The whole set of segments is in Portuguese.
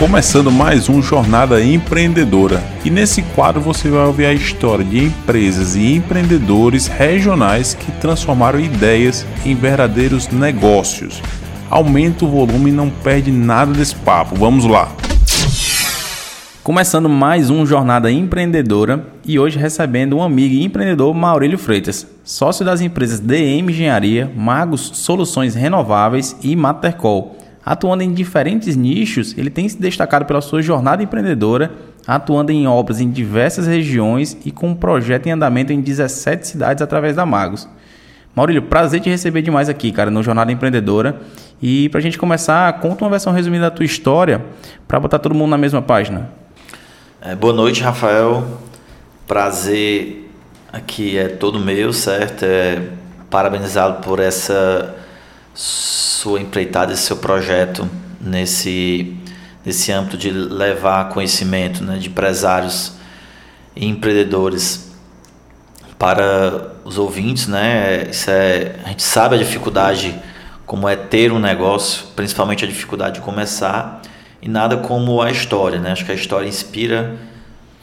começando mais um Jornada Empreendedora. E nesse quadro você vai ouvir a história de empresas e empreendedores regionais que transformaram ideias em verdadeiros negócios. Aumenta o volume e não perde nada desse papo. Vamos lá. Começando mais um Jornada Empreendedora e hoje recebendo um amigo e empreendedor Maurílio Freitas, sócio das empresas DM Engenharia, Magos Soluções Renováveis e Matercol Atuando em diferentes nichos, ele tem se destacado pela sua jornada empreendedora, atuando em obras em diversas regiões e com um projeto em andamento em 17 cidades através da Magos. Maurílio, prazer te receber demais aqui, cara, no Jornada Empreendedora. E para a gente começar, conta uma versão resumida da tua história para botar todo mundo na mesma página. É, boa noite, Rafael. Prazer aqui é todo meu, certo? É, parabenizá-lo por essa sua empreitada, esse seu projeto nesse, nesse âmbito de levar conhecimento né, de empresários e empreendedores para os ouvintes, né? Isso é, a gente sabe a dificuldade como é ter um negócio, principalmente a dificuldade de começar, e nada como a história, né? Acho que a história inspira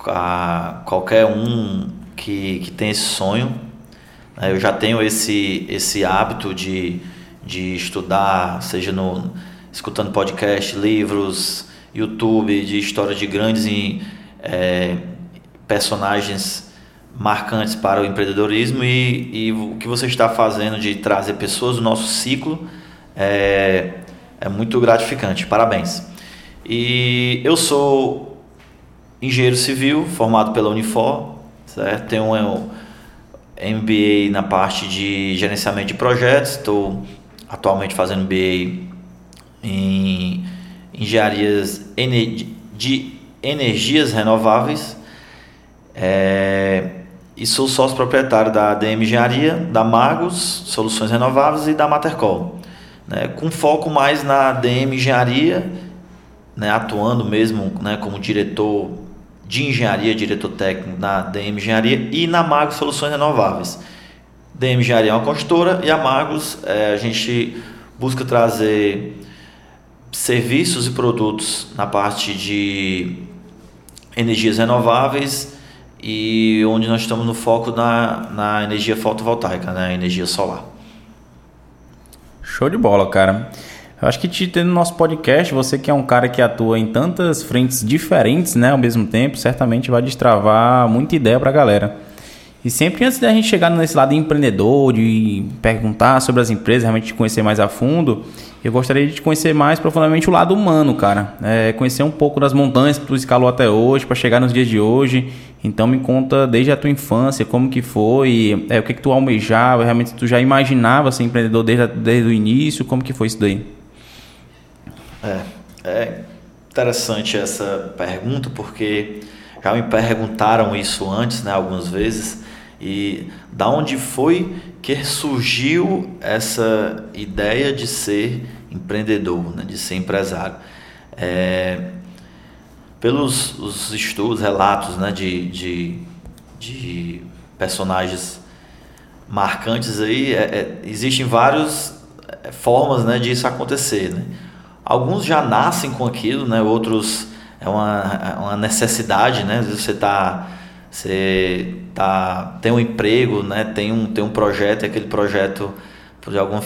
a qualquer um que, que tem esse sonho. Né? Eu já tenho esse, esse hábito de de estudar, seja no escutando podcast, livros, YouTube, de história de grandes é, personagens marcantes para o empreendedorismo e, e, o que você está fazendo de trazer pessoas do nosso ciclo é, é muito gratificante. Parabéns. E eu sou engenheiro civil, formado pela Unifor, certo? Tenho um MBA na parte de gerenciamento de projetos, estou atualmente fazendo BA em engenharias de energias renováveis é, e sou sócio proprietário da DM Engenharia, da Magos Soluções Renováveis e da Matercol, né, com foco mais na DM Engenharia, né, atuando mesmo né, como diretor de engenharia, diretor técnico na DM Engenharia e na Magos Soluções Renováveis. DM Engenharia é uma consultora e a Magos é, a gente busca trazer serviços e produtos na parte de energias renováveis e onde nós estamos no foco na, na energia fotovoltaica, na né, energia solar. Show de bola, cara. Eu acho que te tendo no nosso podcast, você que é um cara que atua em tantas frentes diferentes, né, ao mesmo tempo, certamente vai destravar muita ideia para a galera. E sempre antes da gente chegar nesse lado empreendedor, de perguntar sobre as empresas, realmente conhecer mais a fundo, eu gostaria de te conhecer mais profundamente o lado humano, cara. É, conhecer um pouco das montanhas que tu escalou até hoje, para chegar nos dias de hoje. Então me conta desde a tua infância, como que foi, é, o que que tu almejava, realmente tu já imaginava ser empreendedor desde, desde o início, como que foi isso daí? É, é interessante essa pergunta, porque já me perguntaram isso antes, né, algumas vezes, e da onde foi que surgiu essa ideia de ser empreendedor, né, de ser empresário? É, pelos os estudos, relatos né, de, de, de personagens marcantes aí, é, é, existem várias é, formas né, disso acontecer. Né? Alguns já nascem com aquilo, né, outros é uma, é uma necessidade, né? Às vezes você está você tá, tem um emprego, né? tem, um, tem um projeto, e aquele projeto, de alguma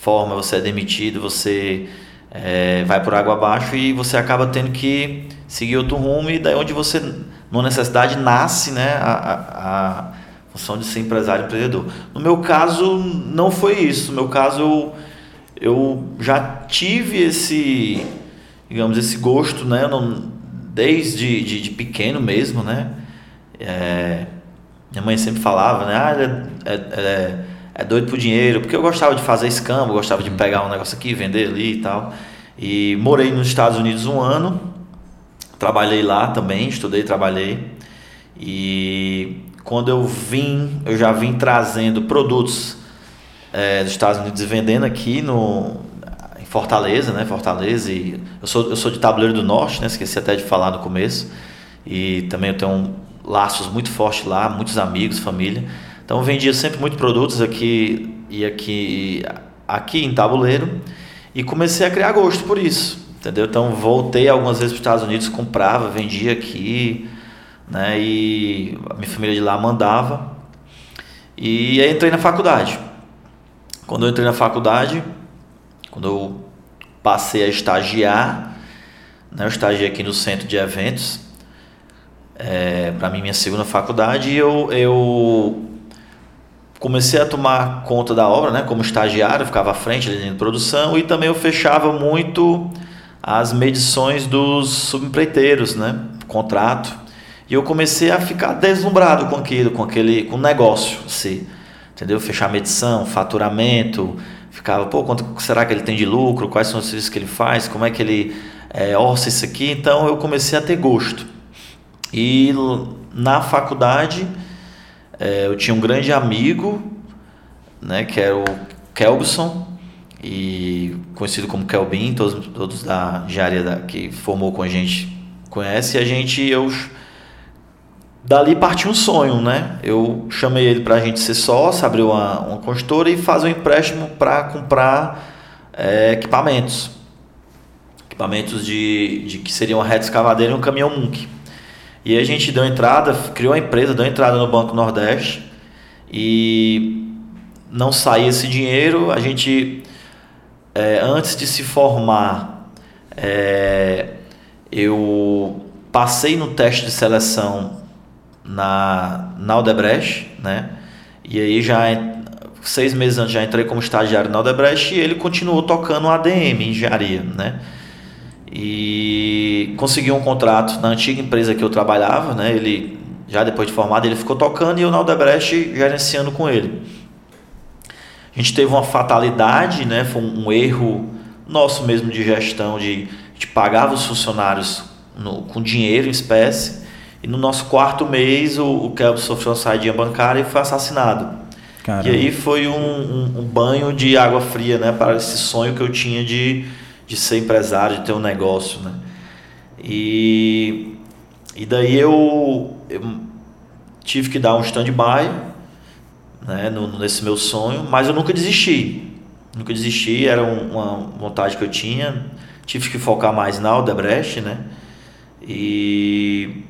forma, você é demitido, você é, vai por água abaixo e você acaba tendo que seguir outro rumo e daí onde você, numa necessidade, nasce né? a, a, a função de ser empresário empreendedor. No meu caso, não foi isso. No meu caso, eu, eu já tive esse, digamos, esse gosto, né? Não, desde de, de pequeno mesmo, né? É, minha mãe sempre falava, né? Ah, é, é, é, é, doido por dinheiro, porque eu gostava de fazer escambo, gostava de pegar um negócio aqui, vender ali e tal. E morei nos Estados Unidos um ano, trabalhei lá também, estudei, trabalhei. E quando eu vim, eu já vim trazendo produtos é, dos Estados Unidos e vendendo aqui no, em Fortaleza, né? Fortaleza. E eu sou, eu sou de Tabuleiro do Norte, né? Esqueci até de falar no começo. E também eu tenho um, laços muito fortes lá, muitos amigos, família. Então vendia sempre muitos produtos aqui e aqui, aqui em Tabuleiro e comecei a criar gosto por isso. Entendeu? Então voltei algumas vezes para os Estados Unidos, comprava, vendia aqui, né? E a minha família de lá mandava. E aí entrei na faculdade. Quando eu entrei na faculdade, quando eu passei a estagiar, né? Eu estagiei aqui no centro de eventos, é, para mim minha segunda faculdade, eu, eu comecei a tomar conta da obra, né? Como estagiário, ficava à frente ali de produção e também eu fechava muito as medições dos subempreiteiros, né? Contrato. E eu comecei a ficar deslumbrado com aquilo, com aquele, com o negócio, assim, entendeu? Fechar medição, faturamento, ficava, pô, quanto será que ele tem de lucro? Quais são os serviços que ele faz? Como é que ele é, orça isso aqui? Então eu comecei a ter gosto. E na faculdade é, eu tinha um grande amigo, né, que era o Kelbson, e conhecido como Kelbin, todos, todos da engenharia da, que formou com a gente conhece, e a gente, eu dali partiu um sonho, né? Eu chamei ele para a gente ser sócio, abrir uma, uma construtora e fazer um empréstimo para comprar é, equipamentos. Equipamentos de, de que seriam uma reta escavadeira e um caminhão Munk. E a gente deu entrada, criou a empresa, deu entrada no Banco Nordeste e não saía esse dinheiro. A gente, é, antes de se formar, é, eu passei no teste de seleção na, na né? E aí já seis meses antes já entrei como estagiário na Odebrecht e ele continuou tocando ADM, engenharia, né? E conseguiu um contrato na antiga empresa que eu trabalhava, né? Ele já depois de formado ele ficou tocando e eu na Odebrecht gerenciando com ele. A gente teve uma fatalidade, né? Foi um, um erro nosso mesmo de gestão de, de pagava os funcionários no, com dinheiro em espécie e no nosso quarto mês o, o Kelvin sofreu uma saída bancária e foi assassinado. Caramba. E aí foi um, um, um banho de água fria, né? Para esse sonho que eu tinha de de ser empresário, de ter um negócio, né? E, e daí eu, eu tive que dar um stand-by né, no, nesse meu sonho, mas eu nunca desisti. Nunca desisti, era uma vontade que eu tinha. Tive que focar mais na Aldebrecht, né? E,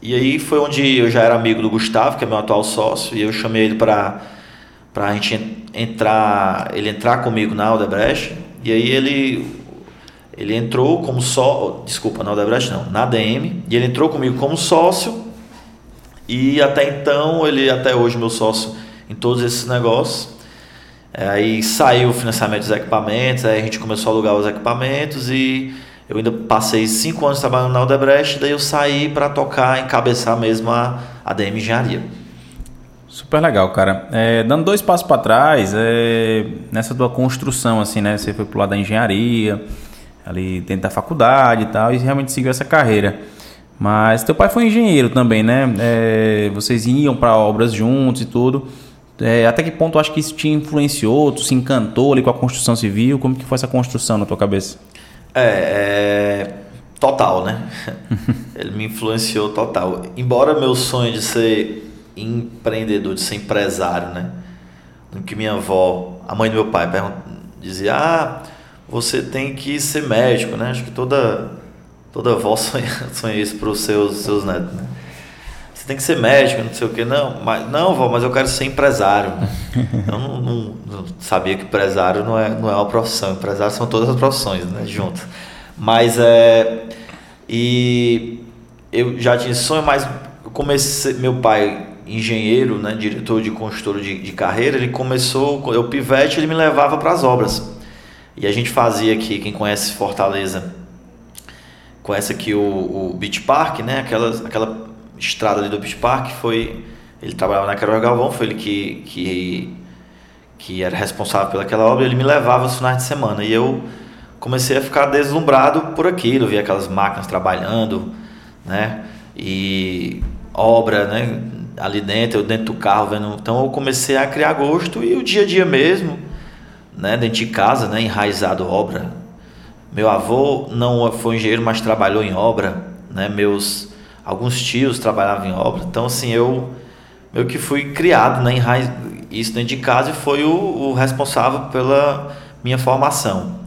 e aí foi onde eu já era amigo do Gustavo, que é meu atual sócio, e eu chamei ele para a gente entrar, ele entrar comigo na Aldebrecht e aí ele ele entrou como só, desculpa, na Odebrecht não, na DM, e ele entrou comigo como sócio. E até então, ele até hoje meu sócio em todos esses negócios. É, aí saiu o financiamento dos equipamentos, aí a gente começou a alugar os equipamentos e eu ainda passei cinco anos trabalhando na Odebrecht, daí eu saí para tocar, encabeçar mesmo a, a DM Engenharia. Super legal, cara. É, dando dois passos para trás, é, nessa tua construção, assim, né? Você foi pro lado da engenharia, ali dentro da faculdade e tal, e realmente seguiu essa carreira. Mas teu pai foi engenheiro também, né? É, vocês iam para obras juntos e tudo. É, até que ponto acho que isso te influenciou? Tu se encantou ali com a construção civil? Como que foi essa construção na tua cabeça? É, é total, né? Ele me influenciou total. Embora meu sonho de ser empreendedor, de ser empresário, né? No que minha avó, a mãe do meu pai, dizia: Ah, você tem que ser médico, né? Acho que toda, toda avó sonha, sonha isso para os seus, seus netos, né? Você tem que ser médico, não sei o que, não, mas não, vó, mas eu quero ser empresário. eu não, não, não, sabia que empresário não é, não é uma profissão, empresário são todas as profissões, né? Juntas. Mas é. E eu já tinha sonho, mas eu comecei. Meu pai engenheiro, né, diretor de construtor de, de carreira, ele começou, eu pivete, ele me levava para as obras. E a gente fazia aqui, quem conhece Fortaleza, conhece aqui o, o Beach Park, né, aquela, aquela estrada ali do Beach Park, foi, ele trabalhava na Carol Galvão, foi ele que, que, que era responsável pelaquela obra, ele me levava os finais de semana, e eu comecei a ficar deslumbrado por aquilo, via aquelas máquinas trabalhando, né, e obra, né, ali dentro, eu dentro do carro, vendo. Então eu comecei a criar gosto e o dia a dia mesmo, né, dentro de casa, né, enraizado obra. Meu avô não foi engenheiro, mas trabalhou em obra, né? Meus alguns tios trabalhavam em obra. Então assim, eu meio que fui criado, né, enraiz, isso dentro de casa e foi o, o responsável pela minha formação.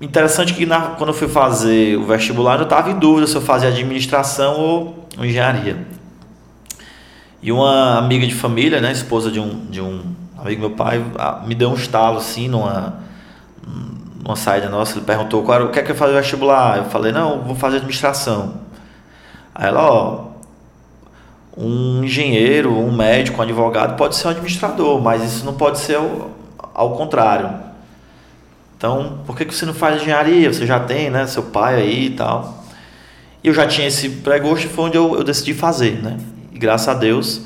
interessante que na, quando eu fui fazer o vestibular eu estava em dúvida se eu fazia administração ou engenharia. E uma amiga de família, né, esposa de um, de um amigo meu pai, me deu um estalo assim numa, numa saída nossa. Ele perguntou qual era, o que é que eu fazer vestibular. Eu falei, não, vou fazer administração. Aí ela, ó, um engenheiro, um médico, um advogado pode ser um administrador, mas isso não pode ser ao, ao contrário. Então, por que, que você não faz engenharia? Você já tem, né, seu pai aí e tal. E eu já tinha esse pré-gosto e foi onde eu, eu decidi fazer, né? E graças a Deus,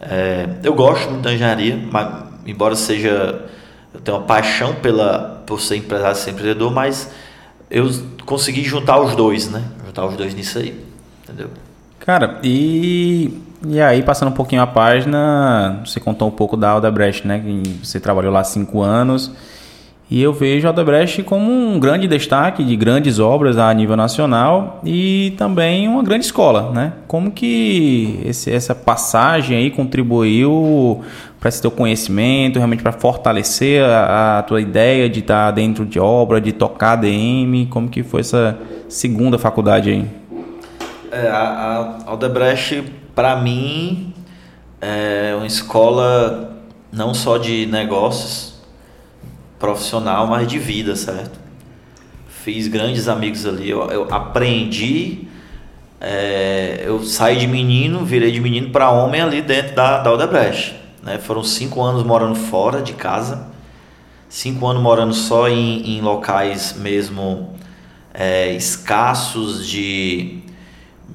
é, eu gosto muito da engenharia, mas, embora seja eu tenho uma paixão pela por ser empresário, ser empreendedor, mas eu consegui juntar os dois, né? Juntar os dois nisso aí, entendeu? Cara, e e aí, passando um pouquinho a página, você contou um pouco da Aldebrecht, né? Que você trabalhou lá cinco anos. E eu vejo a Aldebrecht como um grande destaque de grandes obras a nível nacional e também uma grande escola, né? Como que esse, essa passagem aí contribuiu para esse teu conhecimento, realmente para fortalecer a, a, tua ideia de estar dentro de obra, de tocar DM? Como que foi essa segunda faculdade aí? É, a, a Aldebrecht para mim, é uma escola não só de negócios profissional, mas de vida, certo? Fiz grandes amigos ali, eu, eu aprendi, é, eu saí de menino, virei de menino para homem ali dentro da, da Odebrecht. Né? Foram cinco anos morando fora de casa, cinco anos morando só em, em locais mesmo é, escassos de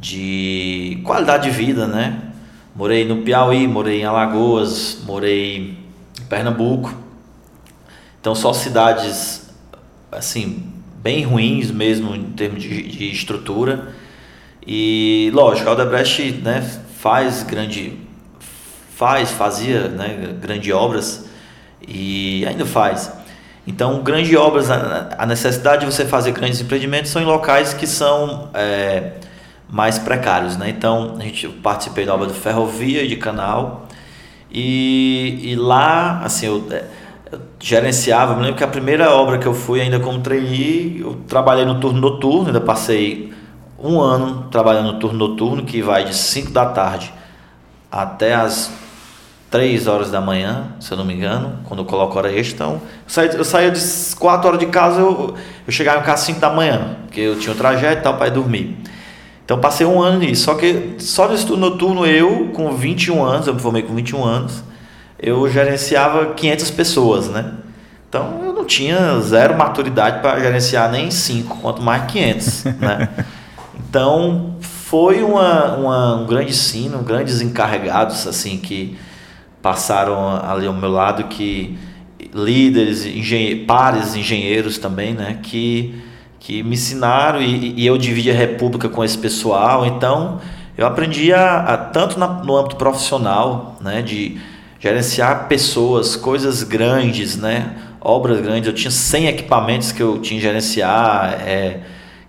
de qualidade de vida, né? Morei no Piauí, morei em Alagoas, morei em Pernambuco. Então só cidades assim bem ruins mesmo em termos de, de estrutura. E lógico, a Aldebrecht né, faz grande faz, fazia né, grandes obras e ainda faz. Então, grandes obras, a necessidade de você fazer grandes empreendimentos são em locais que são é, mais precários, né? Então a gente participei da obra do ferrovia e de canal e, e lá assim eu, é, eu, gerenciava, me lembro que a primeira obra que eu fui ainda como trainee, eu trabalhei no turno noturno, ainda passei um ano trabalhando no turno noturno que vai de 5 da tarde até as 3 horas da manhã, se eu não me engano, quando eu coloco hora extra. Então, eu saía, de 4 horas de casa, eu, eu chegava em casa às 5 da manhã, porque eu tinha o trajeto e tal para ir dormir. Então passei um ano nisso. Só que só no estudo noturno eu, com 21 anos, eu me formei com 21 anos, eu gerenciava 500 pessoas, né? Então eu não tinha zero maturidade para gerenciar nem 5, quanto mais 500, né? Então foi uma, uma, um grande ensino, grandes encarregados assim que passaram ali ao meu lado, que líderes, engenhe pares engenheiros também, né? Que que me ensinaram e, e eu dividi a república com esse pessoal. Então, eu aprendi a, a tanto na, no âmbito profissional, né, de gerenciar pessoas, coisas grandes, né, obras grandes. Eu tinha 100 equipamentos que eu tinha que gerenciar, é,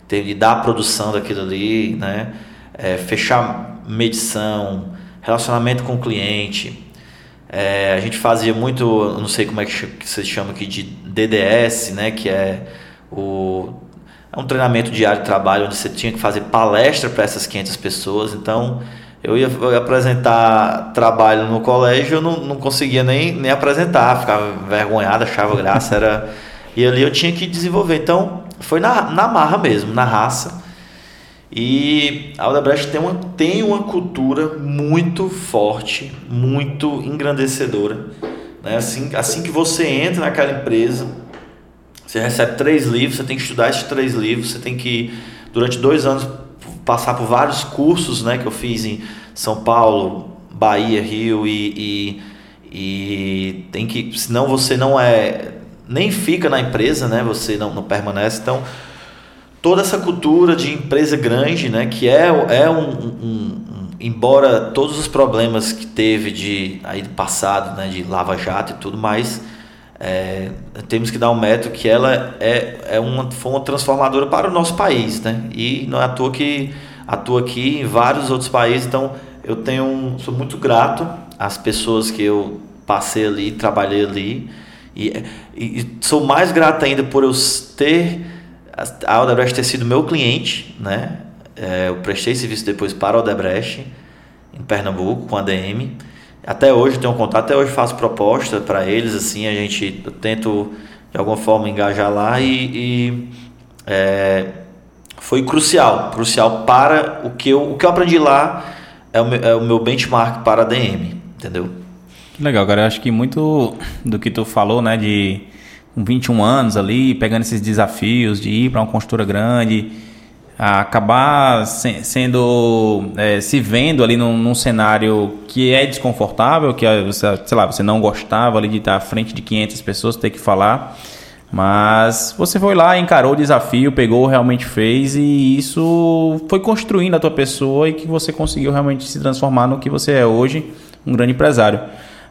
de dar a produção daquilo ali, né, é, fechar medição, relacionamento com o cliente. É, a gente fazia muito, não sei como é que se chama aqui, de DDS, né, que é o é um treinamento diário de trabalho onde você tinha que fazer palestra para essas 500 pessoas. Então, eu ia, apresentar trabalho no colégio, eu não, não conseguia nem, nem apresentar, ficava envergonhado, achava graça. Era... E ali eu tinha que desenvolver. Então, foi na, na marra mesmo, na raça. E a Aldebrecht tem uma, tem uma cultura muito forte, muito engrandecedora. Né? Assim, assim que você entra naquela empresa, você recebe três livros, você tem que estudar esses três livros, você tem que, durante dois anos, passar por vários cursos né, que eu fiz em São Paulo, Bahia, Rio e, e, e tem que. Senão você não é. Nem fica na empresa, né? Você não, não permanece. Então, toda essa cultura de empresa grande, né? Que é, é um, um, um embora todos os problemas que teve de aí do passado, né? De Lava Jato e tudo mais é, temos que dar um método que ela é, é uma, foi uma transformadora para o nosso país, né? E não é à toa que atua aqui em vários outros países, então eu tenho sou muito grato às pessoas que eu passei ali, trabalhei ali e, e, e sou mais grato ainda por eu ter a Odebrecht ter sido meu cliente, né? É, eu prestei serviço depois para a Odebrecht, em Pernambuco, com a DM. Até hoje tenho contato, até hoje faço proposta para eles, assim, a gente tento de alguma forma engajar lá e, e é, foi crucial, crucial para o que eu, o que eu aprendi lá é o meu, é o meu benchmark para a DM, entendeu? Legal, cara. Eu acho que muito do que tu falou, né, de com 21 anos ali, pegando esses desafios de ir para uma construtora grande, acabar se, sendo é, se vendo ali num, num, cenário que é desconfortável, que é, você, sei lá, você não gostava ali de estar à frente de 500 pessoas, ter que falar, mas você foi lá, encarou o desafio, pegou, realmente fez e isso foi construindo a tua pessoa e que você conseguiu realmente se transformar no que você é hoje, um grande empresário.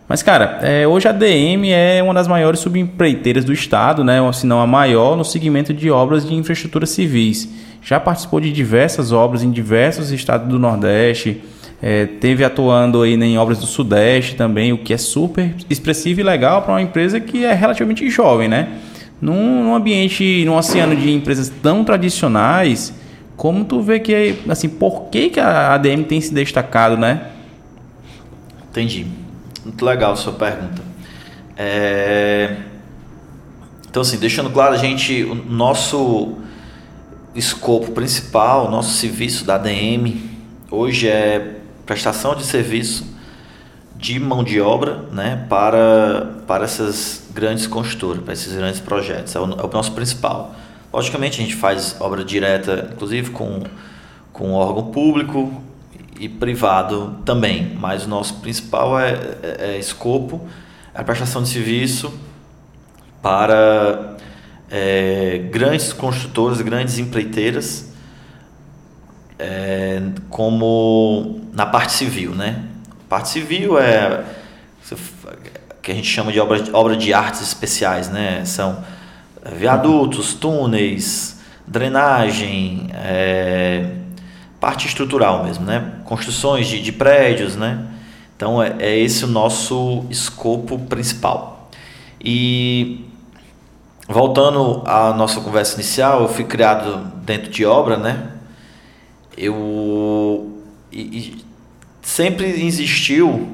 Mas, cara, é, hoje a DM é uma das maiores subempreiteiras do estado, né? se não a maior, no segmento de obras de infraestrutura civis. Já participou de diversas obras em diversos estados do Nordeste, é, teve atuando aí em obras do Sudeste também, o que é super expressivo e legal para uma empresa que é relativamente jovem, né? Num, num ambiente, num oceano de empresas tão tradicionais, como tu vê que, assim, por que, que a ADM tem se destacado, né? Entendi. Muito legal a sua pergunta. É... Então, assim, deixando claro, a gente, o nosso escopo principal, nosso serviço da ADM, hoje é prestação de serviço de mão de obra né, para, para essas grandes construtoras, para esses grandes projetos. É o, é o nosso principal. Logicamente, a gente faz obra direta, inclusive com, com órgão público, e privado também, mas o nosso principal é, é, é escopo, é a prestação de serviço para é, grandes construtores, grandes empreiteiras, é, como na parte civil, né? parte civil é que a gente chama de obra, obra de artes especiais, né? São viadutos, túneis, drenagem, é, parte estrutural mesmo, né? Construções de, de prédios, né? Então é, é esse o nosso escopo principal. E voltando à nossa conversa inicial, eu fui criado dentro de obra, né? Eu e, e sempre existiu,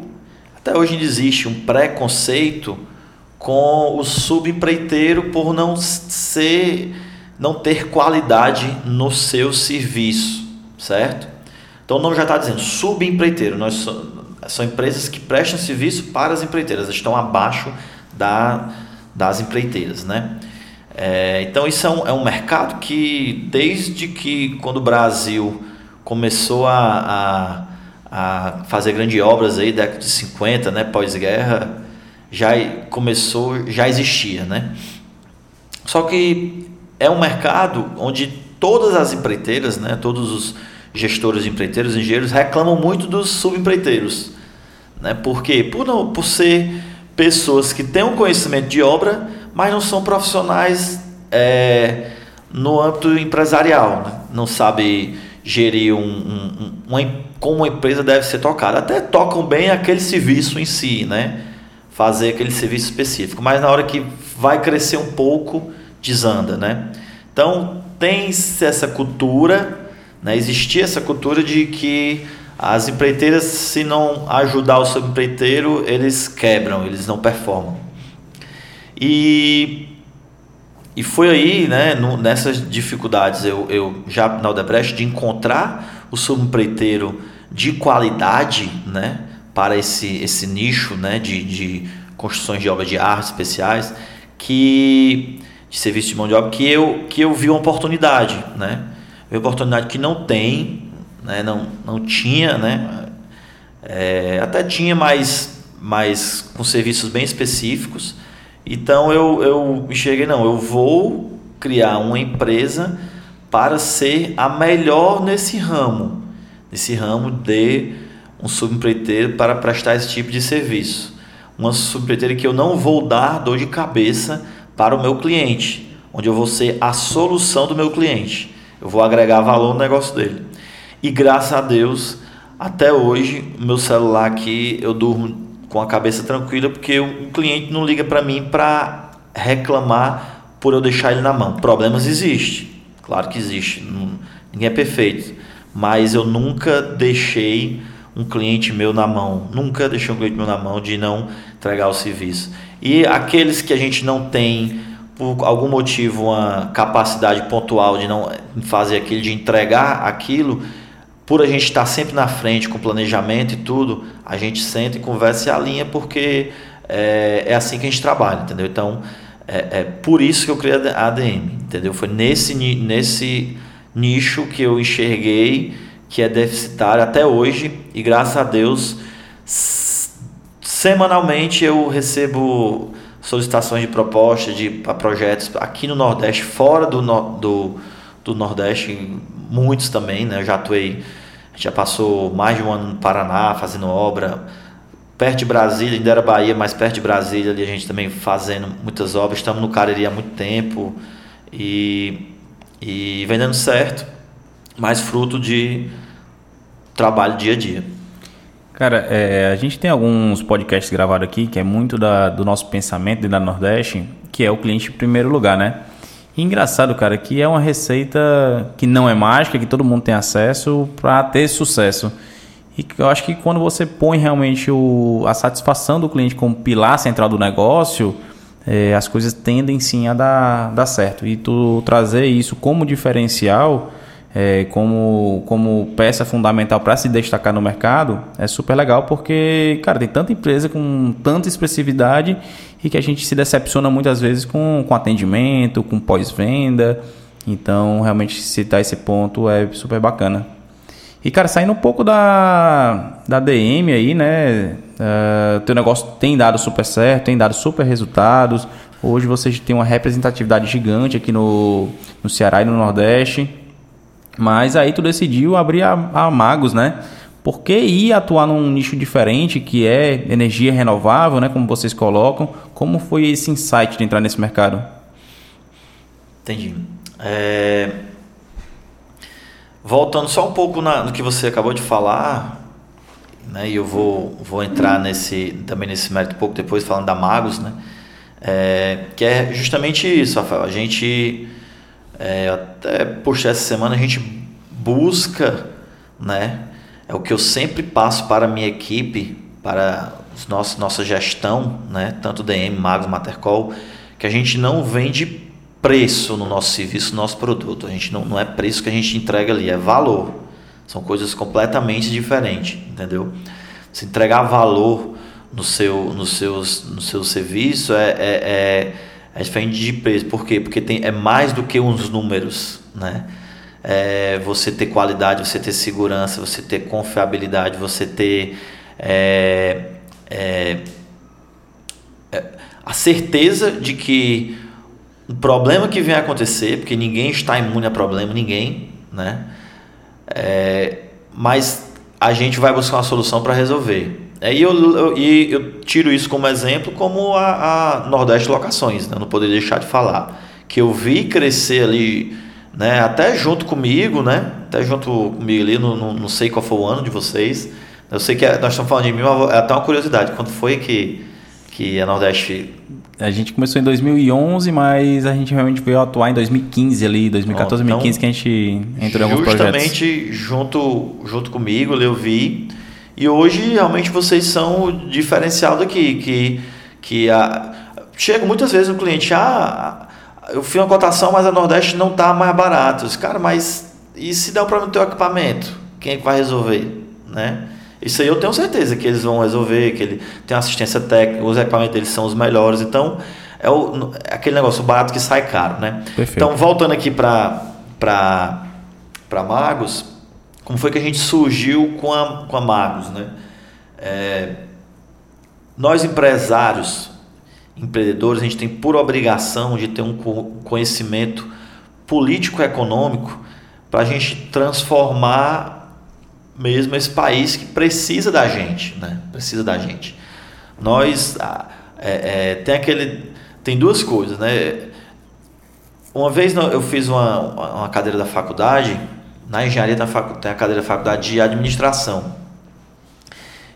até hoje ainda existe um preconceito com o subempreiteiro por não ser, não ter qualidade no seu serviço certo? Então o nome já está dizendo subempreiteiro. Nós so, são empresas que prestam serviço para as empreiteiras, estão abaixo da, das empreiteiras, né? É, então isso é um, é um mercado que desde que quando o Brasil começou a, a, a fazer grandes obras aí, década de 50, né, pós-guerra, já começou, já existia, né? Só que é um mercado onde todas as empreiteiras, né, todos os gestores de empreiteiros, engenheiros, reclamam muito dos subempreiteiros. Né? Por quê? Por, não, por ser pessoas que têm um conhecimento de obra, mas não são profissionais é, no âmbito empresarial. Né? Não sabe gerir um, um, uma, como uma empresa deve ser tocada. Até tocam bem aquele serviço em si, né? fazer aquele serviço específico, mas na hora que vai crescer um pouco, desanda. Né? Então, tem essa cultura né? Existia essa cultura de que as empreiteiras, se não ajudar o subempreiteiro, eles quebram, eles não performam. E, e foi aí, né, no, nessas dificuldades, eu, eu já na Odebrecht, de encontrar o subempreiteiro de qualidade né, para esse, esse nicho né, de, de construções de obras de arte especiais, que, de serviço de mão de obra, que eu, que eu vi uma oportunidade. Né? uma oportunidade que não tem, né? não, não tinha, né? É, até tinha, mas, mas com serviços bem específicos. Então eu, eu enxerguei, não, eu vou criar uma empresa para ser a melhor nesse ramo, nesse ramo de um subempreiteiro para prestar esse tipo de serviço. Uma subempreiteira que eu não vou dar dor de cabeça para o meu cliente, onde eu vou ser a solução do meu cliente. Eu vou agregar valor no negócio dele. E graças a Deus, até hoje, meu celular aqui, eu durmo com a cabeça tranquila, porque um cliente não liga para mim para reclamar por eu deixar ele na mão. Problemas existem, Claro que existe, ninguém é perfeito, mas eu nunca deixei um cliente meu na mão, nunca deixei um cliente meu na mão de não entregar o serviço. E aqueles que a gente não tem por algum motivo uma capacidade pontual de não fazer aquilo, de entregar aquilo, por a gente estar sempre na frente com planejamento e tudo, a gente senta e conversa e alinha porque é, é assim que a gente trabalha, entendeu? Então é, é, por isso que eu criei a ADM, entendeu? Foi nesse, nesse nicho que eu enxerguei que é deficitário até hoje e graças a Deus semanalmente eu recebo solicitações de propostas de projetos aqui no Nordeste, fora do, do, do Nordeste, muitos também, né? Eu já atuei, já passou mais de um ano no Paraná fazendo obra, perto de Brasília, ainda era Bahia, mas perto de Brasília ali a gente também fazendo muitas obras. Estamos no Cariri há muito tempo e, e vendendo certo, mas fruto de trabalho dia a dia. Cara, é, a gente tem alguns podcasts gravados aqui que é muito da, do nosso pensamento da Nordeste, que é o cliente em primeiro lugar, né? Engraçado, cara, que é uma receita que não é mágica, que todo mundo tem acesso para ter sucesso. E eu acho que quando você põe realmente o, a satisfação do cliente como pilar central do negócio, é, as coisas tendem sim a dar, dar certo. E tu trazer isso como diferencial é, como, como peça fundamental para se destacar no mercado é super legal porque, cara, tem tanta empresa com tanta expressividade e que a gente se decepciona muitas vezes com, com atendimento, com pós-venda. Então, realmente, citar esse ponto é super bacana. E, cara, saindo um pouco da, da DM aí, né? Uh, teu negócio tem dado super certo, tem dado super resultados. Hoje vocês têm uma representatividade gigante aqui no, no Ceará e no Nordeste. Mas aí tu decidiu abrir a, a Magos, né? Por que ir atuar num nicho diferente que é energia renovável, né? Como vocês colocam. Como foi esse insight de entrar nesse mercado? Entendi. É... Voltando só um pouco na, no que você acabou de falar, né? E eu vou, vou entrar nesse também nesse mérito um pouco depois falando da Magos, né? É, que é justamente isso, Rafael. A gente é, até puxa essa semana a gente busca, né? É o que eu sempre passo para a minha equipe, para os nossos, nossa gestão, né? Tanto DM, Magos, Matercol, que a gente não vende preço no nosso serviço, no nosso produto. A gente não, não é preço que a gente entrega ali, é valor. São coisas completamente diferentes, entendeu? Se entregar valor no seu, no seus, no seu serviço é, é, é é diferente de preço. Por quê? Porque tem, é mais do que uns números, né? É você ter qualidade, você ter segurança, você ter confiabilidade, você ter é, é, é, a certeza de que o problema que vem acontecer, porque ninguém está imune a problema, ninguém, né? É, mas a gente vai buscar uma solução para resolver. E eu, eu, eu tiro isso como exemplo, como a, a Nordeste Locações, né? não poderia deixar de falar. Que eu vi crescer ali, né? até junto comigo, né? até junto comigo ali, não, não, não sei qual foi o ano de vocês. Eu sei que é, nós estamos falando de mim, mas é até uma curiosidade. Quando foi que, que a Nordeste. A gente começou em 2011, mas a gente realmente veio atuar em 2015 ali, 2014, então, 2015, que a gente entrou em alguns projetos. Justamente junto, junto comigo, eu vi e hoje realmente vocês são o diferencial daqui, que, que a, chega muitas vezes o cliente, ah, eu fiz uma cotação, mas a Nordeste não está mais barato. Cara, mas e se der um problema no teu equipamento? Quem é que vai resolver? Né? Isso aí eu tenho certeza que eles vão resolver, que ele tem assistência técnica, os equipamentos deles são os melhores. Então, é, o, é aquele negócio barato que sai caro, né? Perfeito. Então, voltando aqui para Magos, como foi que a gente surgiu com a, com a Magos, né? É, nós empresários, empreendedores, a gente tem por obrigação de ter um conhecimento político-econômico para a gente transformar mesmo esse país que precisa da gente, né? Precisa da gente. Nós é, é, tem aquele tem duas coisas, né? Uma vez eu fiz uma, uma cadeira da faculdade na engenharia tem a cadeira da faculdade de administração.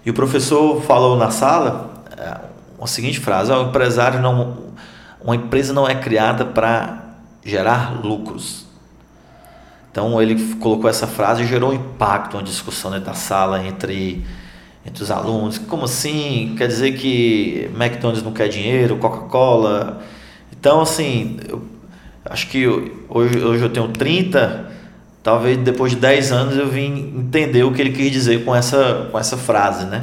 E o professor falou na sala é, uma seguinte frase: o empresário não, uma empresa não é criada para gerar lucros. Então ele colocou essa frase e gerou um impacto, uma discussão dentro da sala entre, entre os alunos. Como assim? Quer dizer que McDonald's não quer dinheiro, Coca-Cola? Então, assim, eu acho que hoje, hoje eu tenho 30, talvez depois de 10 anos eu vim entender o que ele quis dizer com essa, com essa frase, né?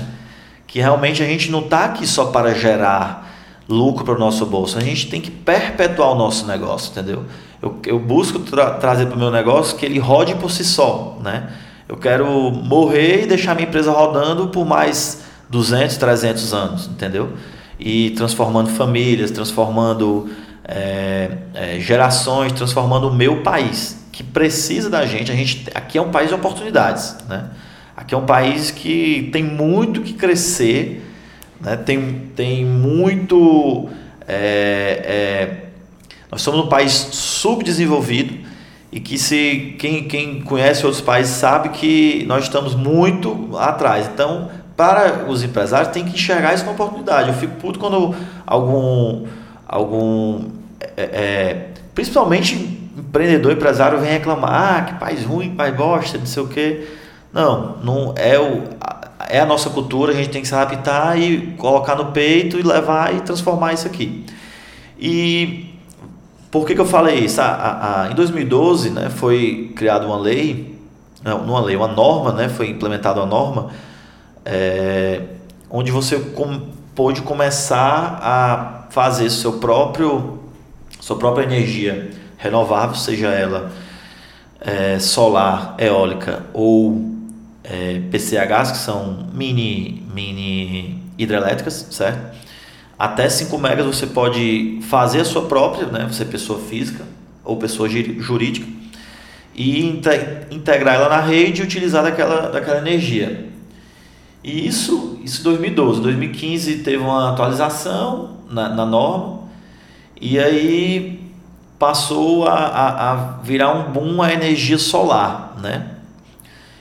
Que realmente a gente não está aqui só para gerar lucro para o nosso bolso, a gente tem que perpetuar o nosso negócio, entendeu? Eu, eu busco tra trazer para o meu negócio que ele rode por si só, né? Eu quero morrer e deixar minha empresa rodando por mais 200, 300 anos, entendeu? E transformando famílias, transformando é, é, gerações, transformando o meu país, que precisa da gente. A gente aqui é um país de oportunidades, né? Aqui é um país que tem muito que crescer, né? tem, tem muito é, é nós somos um país subdesenvolvido e que se quem, quem conhece outros países sabe que nós estamos muito atrás. Então, para os empresários tem que enxergar isso como oportunidade. Eu fico puto quando algum algum é, é, principalmente empreendedor, empresário vem reclamar, ah, que país ruim, país bosta, não sei o quê. Não, não é o é a nossa cultura, a gente tem que se adaptar e colocar no peito e levar e transformar isso aqui. E por que, que eu falei isso? Ah, ah, ah, em 2012 né, foi criada uma lei, não, uma lei, uma norma, né, foi implementada uma norma é, onde você com, pôde começar a fazer seu próprio, sua própria energia renovável, seja ela é, solar, eólica ou é, PCHs, que são mini, mini hidrelétricas, certo? Até 5 megas você pode fazer a sua própria, né? Você é pessoa física ou pessoa jurídica e integrar ela na rede e utilizar daquela, daquela energia. E isso, isso 2012. 2015 teve uma atualização na, na norma e aí passou a, a, a, virar um boom a energia solar, né?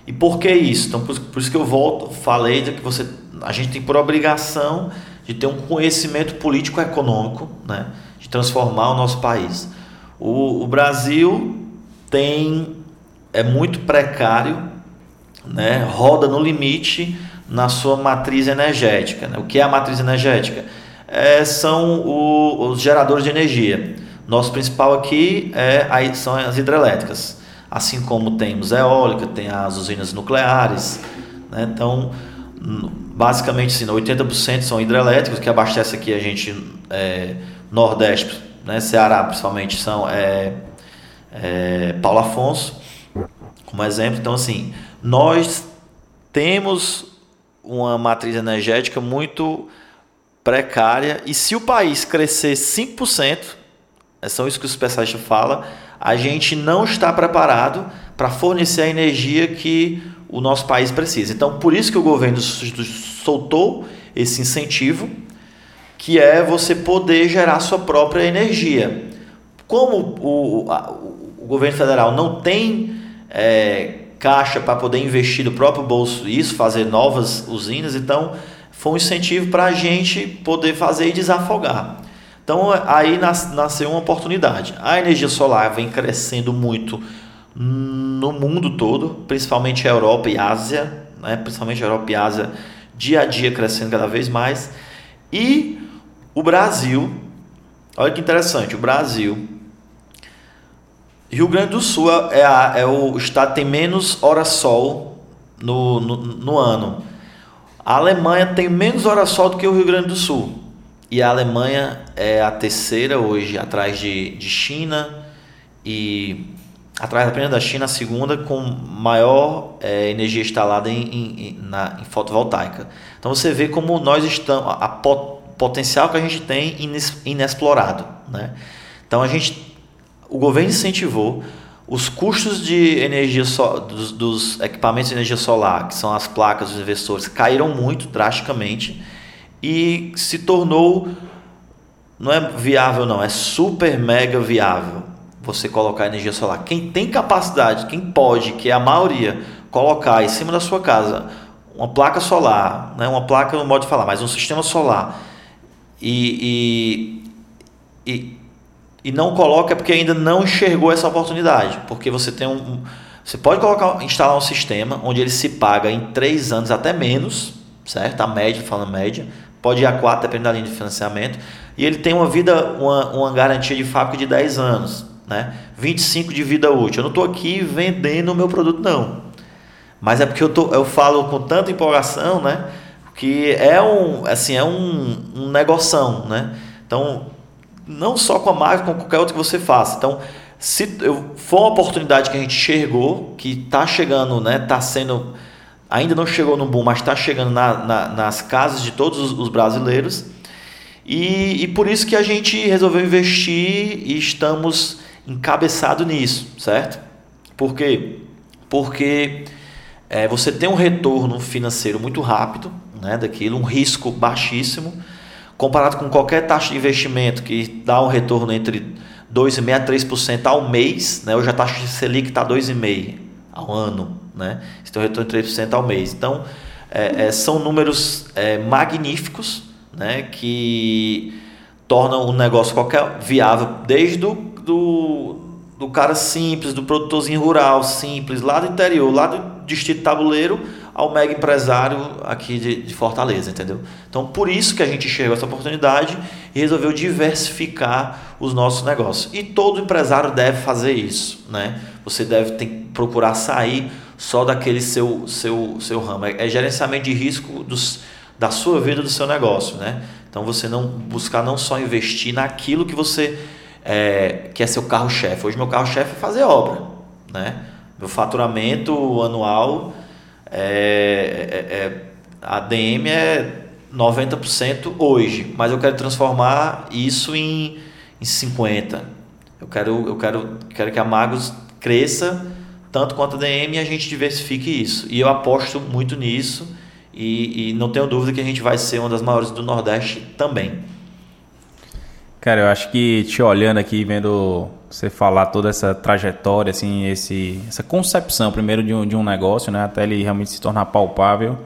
E por que isso? Então por, por isso que eu volto, falei de que você, a gente tem por obrigação de ter um conhecimento político-econômico, né, de transformar o nosso país. O, o, Brasil tem é muito precário, né, roda no limite na sua matriz energética. Né? O que é a matriz energética? É, são o, os geradores de energia. Nosso principal aqui é, aí são as hidrelétricas, assim como temos eólica, tem as usinas nucleares. Né? Então, basicamente sim, 80% são hidrelétricos, que abastece aqui a gente, é, Nordeste, né, Ceará principalmente, são é, é, Paulo Afonso, como exemplo. Então, assim, nós temos uma matriz energética muito precária e se o país crescer 5%, é só isso que o especialista fala, a gente não está preparado para fornecer a energia que o nosso país precisa. Então, por isso que o governo soltou esse incentivo, que é você poder gerar sua própria energia. Como o, a, o governo federal não tem é, caixa para poder investir no próprio bolso isso, fazer novas usinas, então foi um incentivo para a gente poder fazer e desafogar. Então aí nasceu uma oportunidade. A energia solar vem crescendo muito no mundo todo, principalmente a Europa e Ásia, né? principalmente a Europa e Ásia, dia a dia crescendo cada vez mais. E o Brasil, olha que interessante, o Brasil, Rio Grande do Sul é, a, é o estado que tem menos hora-sol no, no, no ano. A Alemanha tem menos hora-sol do que o Rio Grande do Sul. E a Alemanha é a terceira hoje, atrás de, de China e atrás apenas da China, a segunda com maior é, energia instalada em, em, na, em fotovoltaica. Então você vê como nós estamos, a, a pot, potencial que a gente tem inexplorado. Né? Então a gente, o governo incentivou os custos de energia so, dos, dos, equipamentos de energia solar, que são as placas dos investidores, caíram muito drasticamente e se tornou não é viável não, é super mega viável você colocar energia solar. Quem tem capacidade, quem pode, que é a maioria, colocar em cima da sua casa uma placa solar, né, uma placa no modo de falar, mas um sistema solar e, e, e e não coloca é porque ainda não enxergou essa oportunidade. Porque você tem um. Você pode colocar, instalar um sistema onde ele se paga em três anos, até menos, certo? A média, falando média, pode ir a quatro, dependendo da linha de financiamento. E ele tem uma vida, uma, uma garantia de fábrica de 10 anos, né? 25 de vida útil. Eu não estou aqui vendendo o meu produto, não. Mas é porque eu, tô, eu falo com tanta empolgação, né? Que é um, assim, é um, um negoção, né? Então, não só com a marca, com qualquer outra que você faça. Então, se eu, for uma oportunidade que a gente enxergou, que está chegando, né? Está sendo, ainda não chegou no boom, mas está chegando na, na, nas casas de todos os, os brasileiros. E, e por isso que a gente resolveu investir e estamos encabeçado nisso, certo? Por quê? Porque é, você tem um retorno financeiro muito rápido né, daquilo, um risco baixíssimo, comparado com qualquer taxa de investimento que dá um retorno entre 2,5% a 3% ao mês, né, hoje a taxa de Selic está 2,5% ao ano, né, você tem um retorno de 3% ao mês. Então, é, é, são números é, magníficos né, que tornam o negócio qualquer viável, desde do, do, do cara simples, do produtorzinho rural simples, lá do interior, lá do distrito tabuleiro, ao mega empresário aqui de, de, Fortaleza, entendeu? Então, por isso que a gente enxergou essa oportunidade e resolveu diversificar os nossos negócios. E todo empresário deve fazer isso, né? Você deve ter, procurar sair só daquele seu, seu, seu ramo. É, é gerenciamento de risco dos, da sua vida, do seu negócio, né? Então, você não buscar não só investir naquilo que você é, que é seu carro-chefe. Hoje, meu carro-chefe é fazer obra, né? Meu faturamento anual é, é, é a DM é 90% hoje, mas eu quero transformar isso em, em 50%. Eu quero, eu quero, quero que a Magos cresça tanto quanto a DM a gente diversifique isso. E eu aposto muito nisso e, e não tenho dúvida que a gente vai ser uma das maiores do Nordeste também. Cara, eu acho que te olhando aqui, vendo você falar toda essa trajetória, assim, esse, essa concepção primeiro de um, de um negócio, né, até ele realmente se tornar palpável,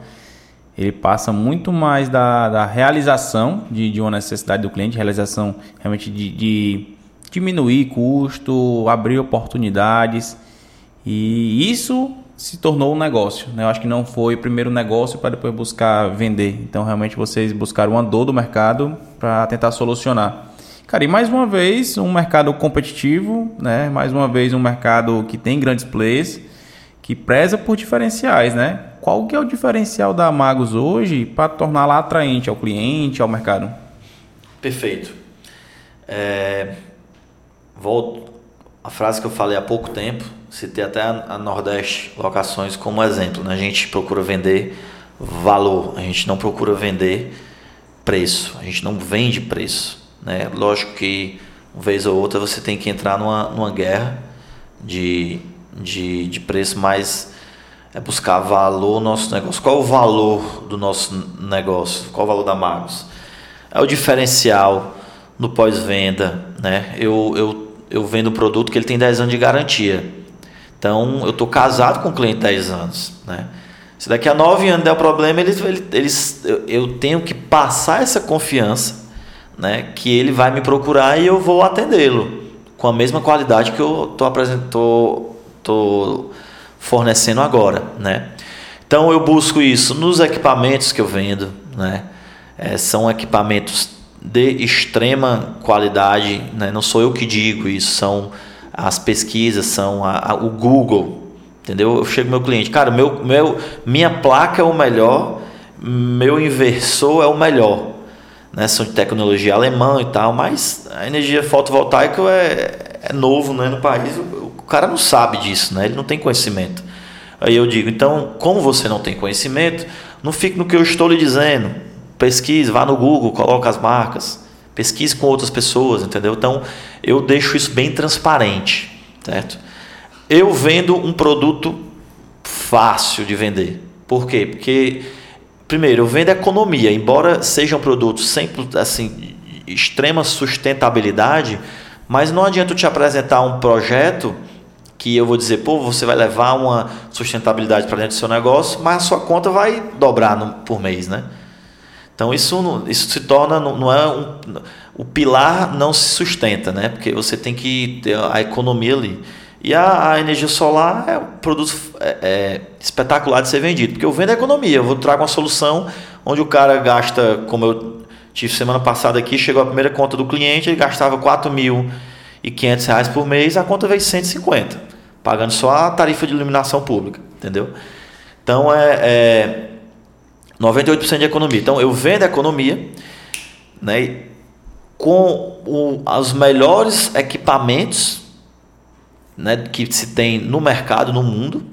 ele passa muito mais da, da realização de, de uma necessidade do cliente, realização realmente de, de diminuir custo, abrir oportunidades, e isso se tornou um negócio. Né? Eu acho que não foi primeiro negócio para depois buscar vender. Então, realmente, vocês buscaram uma dor do mercado para tentar solucionar. Cara, e mais uma vez, um mercado competitivo, né? Mais uma vez, um mercado que tem grandes players, que preza por diferenciais, né? Qual que é o diferencial da Magos hoje para torná-la atraente ao cliente, ao mercado? Perfeito. É... Volto a frase que eu falei há pouco tempo, citei até a Nordeste Locações como exemplo. Né? A gente procura vender valor, a gente não procura vender preço, a gente não vende preço. Né? Lógico que uma vez ou outra você tem que entrar numa, numa guerra de, de, de preço, mas é buscar valor no nosso negócio. Qual o valor do nosso negócio? Qual o valor da Magos? É o diferencial no pós-venda. Né? Eu, eu, eu vendo um produto que ele tem 10 anos de garantia. Então eu estou casado com o cliente 10 anos. Né? Se daqui a 9 anos der problema, eles, eles, eu tenho que passar essa confiança né, que ele vai me procurar e eu vou atendê-lo com a mesma qualidade que eu estou apresentou tô fornecendo agora, né? Então eu busco isso nos equipamentos que eu vendo, né? É, são equipamentos de extrema qualidade, né? Não sou eu que digo isso, são as pesquisas, são a, a, o Google, entendeu? Eu chego meu cliente, cara, meu, meu, minha placa é o melhor, meu inversor é o melhor né, são de tecnologia alemã e tal, mas a energia fotovoltaica é, é novo né, no país, o, o, cara não sabe disso, né, ele não tem conhecimento. Aí eu digo, então, como você não tem conhecimento, não fique no que eu estou lhe dizendo. Pesquise, vá no Google, coloque as marcas, pesquise com outras pessoas, entendeu? Então, eu deixo isso bem transparente, certo? Eu vendo um produto fácil de vender. Por quê? Porque primeiro, eu vendo economia, embora sejam produtos sempre assim extrema sustentabilidade, mas não adianta eu te apresentar um projeto que eu vou dizer, pô, você vai levar uma sustentabilidade para dentro do seu negócio, mas a sua conta vai dobrar no, por mês, né? Então isso, isso se torna, não é um, o pilar não se sustenta, né? Porque você tem que ter a economia ali. E a, a energia solar é um produto é, é, espetacular de ser vendido, porque eu vendo a economia, eu vou trazer uma solução onde o cara gasta, como eu tive semana passada aqui, chegou a primeira conta do cliente, ele gastava 4.500 reais por mês, a conta veio 150, pagando só a tarifa de iluminação pública, entendeu? Então é, é 98% de economia. Então eu vendo a economia, né, com o, os melhores equipamentos né, que se tem no mercado, no mundo,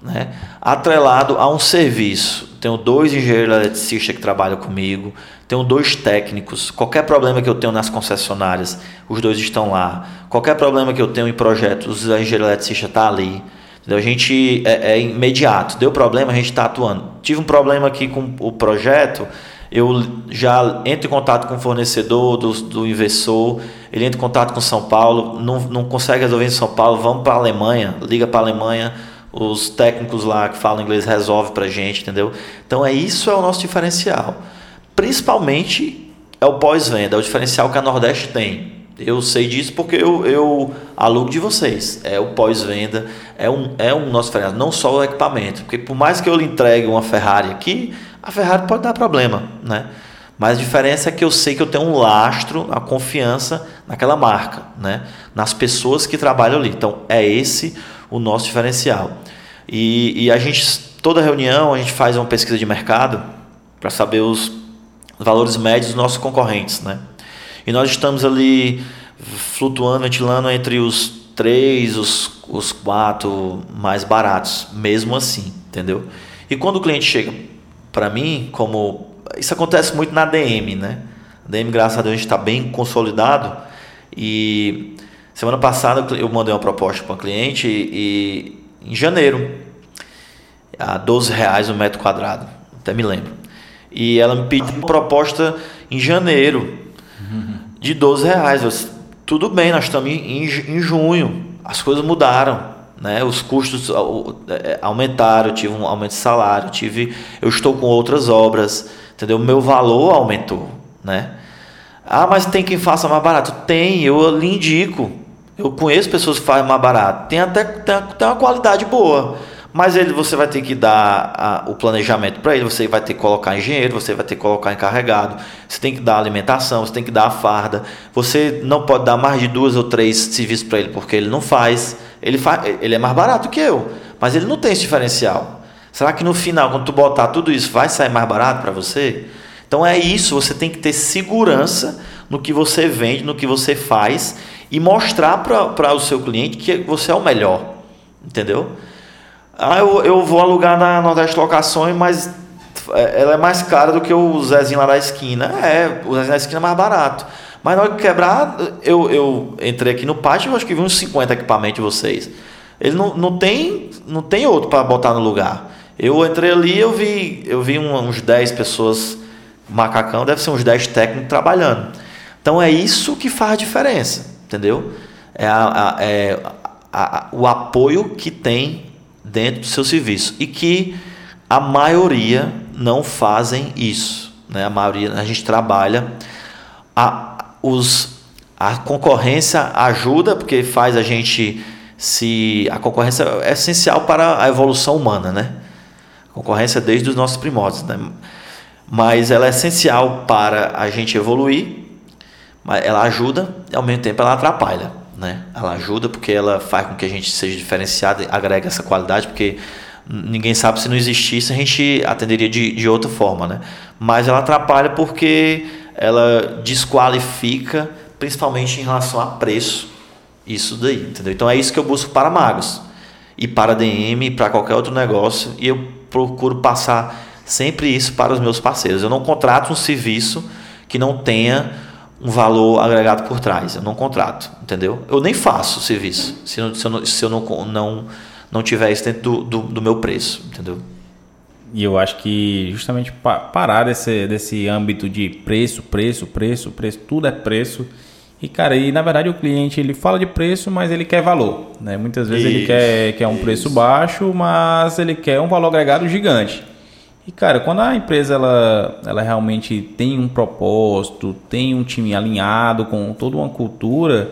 né, atrelado a um serviço. Tenho dois engenheiros eletricistas que trabalham comigo, tenho dois técnicos. Qualquer problema que eu tenho nas concessionárias, os dois estão lá. Qualquer problema que eu tenho em projetos, o engenheiro eletricista está ali. A gente é, é imediato. Deu problema, a gente está atuando. Tive um problema aqui com o projeto, eu já entro em contato com o fornecedor do, do inversor, ele entra em contato com São Paulo, não, não consegue resolver em São Paulo, vamos para a Alemanha, liga para a Alemanha, os técnicos lá que falam inglês resolvem para a gente, entendeu? Então é isso é o nosso diferencial. Principalmente é o pós-venda, é o diferencial que a Nordeste tem. Eu sei disso porque eu, eu alugo de vocês. É o pós-venda, é um, é um nosso diferencial, não só o equipamento. Porque por mais que eu lhe entregue uma Ferrari aqui, a Ferrari pode dar problema, né? Mas a diferença é que eu sei que eu tenho um lastro, a confiança naquela marca, né? Nas pessoas que trabalham ali. Então é esse o nosso diferencial. E, e a gente, toda reunião, a gente faz uma pesquisa de mercado para saber os valores médios dos nossos concorrentes, né? E nós estamos ali flutuando, ventilando entre os três, os, os quatro mais baratos, mesmo assim, entendeu? E quando o cliente chega para mim, como isso acontece muito na DM, né? A DM, graças a Deus, está bem consolidado e Semana passada eu mandei uma proposta para um cliente e, e, em janeiro, a 12 reais o metro quadrado, até me lembro. E ela me pediu uma proposta em janeiro de 12 reais. Eu, Tudo bem, nós estamos em, em junho, as coisas mudaram. Né? Os custos é, aumentaram, eu tive um aumento de salário, tive, eu estou com outras obras, entendeu? O meu valor aumentou, né? Ah, mas tem quem faça mais barato? Tem, eu lhe indico. Eu conheço pessoas que fazem mais barato. Tem até tem, tem uma qualidade boa. Mas ele você vai ter que dar a, o planejamento para ele, você vai ter que colocar engenheiro, você vai ter que colocar encarregado, você tem que dar alimentação, você tem que dar a farda. Você não pode dar mais de duas ou três serviços para ele porque ele não faz. Ele, faz. ele é mais barato que eu, mas ele não tem esse diferencial. Será que no final, quando tu botar tudo isso, vai sair mais barato para você? Então é isso, você tem que ter segurança no que você vende, no que você faz e mostrar para o seu cliente que você é o melhor. Entendeu? Ah, eu, eu vou alugar na Nordeste Locações, mas é, ela é mais cara do que o Zezinho lá da esquina. É, o Zezinho da esquina é mais barato. Mas na hora que quebrar, eu, eu entrei aqui no pátio e acho que vi uns 50 equipamentos de vocês. Ele não, não, tem, não tem outro para botar no lugar. Eu entrei ali eu vi, eu vi uns 10 pessoas, macacão, deve ser uns 10 técnicos trabalhando. Então é isso que faz a diferença entendeu? É, a, a, é a, o apoio que tem dentro do seu serviço e que a maioria não fazem isso, né? A maioria a gente trabalha a, os, a concorrência ajuda porque faz a gente se a concorrência é essencial para a evolução humana, né? A concorrência desde os nossos primórdios, né? Mas ela é essencial para a gente evoluir ela ajuda e ao mesmo tempo ela atrapalha. Né? Ela ajuda porque ela faz com que a gente seja diferenciado, agrega essa qualidade, porque ninguém sabe se não existisse a gente atenderia de, de outra forma. Né? Mas ela atrapalha porque ela desqualifica, principalmente em relação a preço, isso daí. Entendeu? Então é isso que eu busco para magos e para DM para qualquer outro negócio e eu procuro passar sempre isso para os meus parceiros. Eu não contrato um serviço que não tenha um valor agregado por trás. Eu não contrato, entendeu? Eu nem faço o serviço se, eu, se eu, não, se eu não, não, não tiver isso dentro do, do, do, meu preço, entendeu? E eu acho que justamente parar desse, desse âmbito de preço, preço, preço, preço, tudo é preço. E, cara, e na verdade o cliente ele fala de preço, mas ele quer valor. Né? Muitas vezes isso, ele quer, quer um isso. preço baixo, mas ele quer um valor agregado gigante. E cara, quando a empresa ela, ela realmente tem um propósito, tem um time alinhado com toda uma cultura,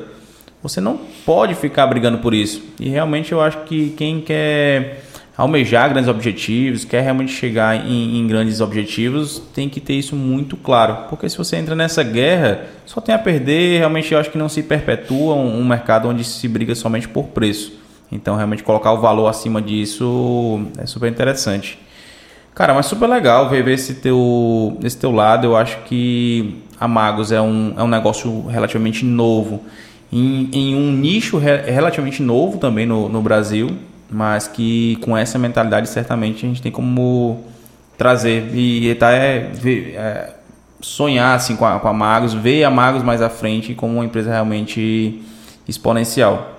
você não pode ficar brigando por isso. E realmente eu acho que quem quer almejar grandes objetivos, quer realmente chegar em, em, grandes objetivos, tem que ter isso muito claro. Porque se você entra nessa guerra, só tem a perder. Realmente eu acho que não se perpetua um, um mercado onde se briga somente por preço. Então, realmente colocar o valor acima disso é super interessante. Cara, mas super legal ver, ver esse, teu, esse teu lado. Eu acho que a Magos é um, é um negócio relativamente novo. Em, em um nicho re, relativamente novo também no, no Brasil mas que com essa mentalidade certamente a gente tem como trazer e tá é, é sonhar assim com a, com a Magos, ver a Magos mais à frente como uma empresa realmente exponencial.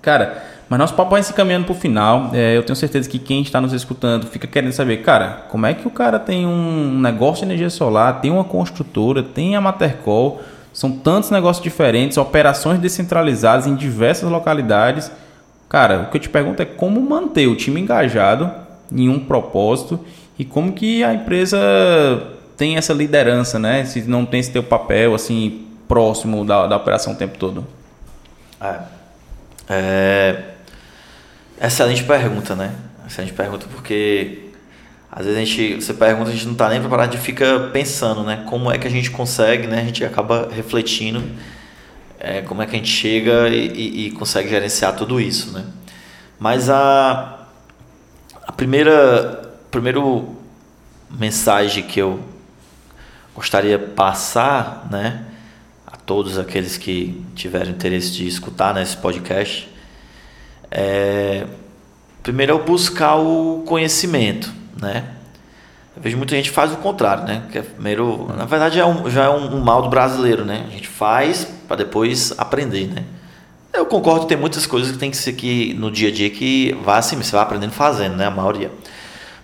Cara, mas nosso papo vai se caminhando para o final. É, eu tenho certeza que quem está nos escutando fica querendo saber, cara, como é que o cara tem um negócio de energia solar, tem uma construtora, tem a Matercol, são tantos negócios diferentes, operações descentralizadas em diversas localidades Cara, o que eu te pergunto é como manter o time engajado em um propósito e como que a empresa tem essa liderança, né? Se não tem esse teu papel assim próximo da, da operação o tempo todo. É. é. Excelente pergunta, né? Excelente pergunta porque às vezes a gente, você pergunta, a gente não está nem preparado, a gente fica pensando, né? Como é que a gente consegue, né? A gente acaba refletindo é, como é que a gente chega e, e, e, consegue gerenciar tudo isso, né? Mas a, a primeira primeiro mensagem que eu gostaria passar, né, a todos aqueles que tiverem interesse de escutar nesse podcast, é primeiro é buscar o conhecimento, né? Eu vejo muita gente faz o contrário, né? Que é primeiro, na verdade, é um, já é um, um, mal do brasileiro, né? A gente faz para depois aprender, né? Eu concordo, tem muitas coisas que tem que ser que no dia a dia que vai assim, você vai aprendendo fazendo, né? A maioria.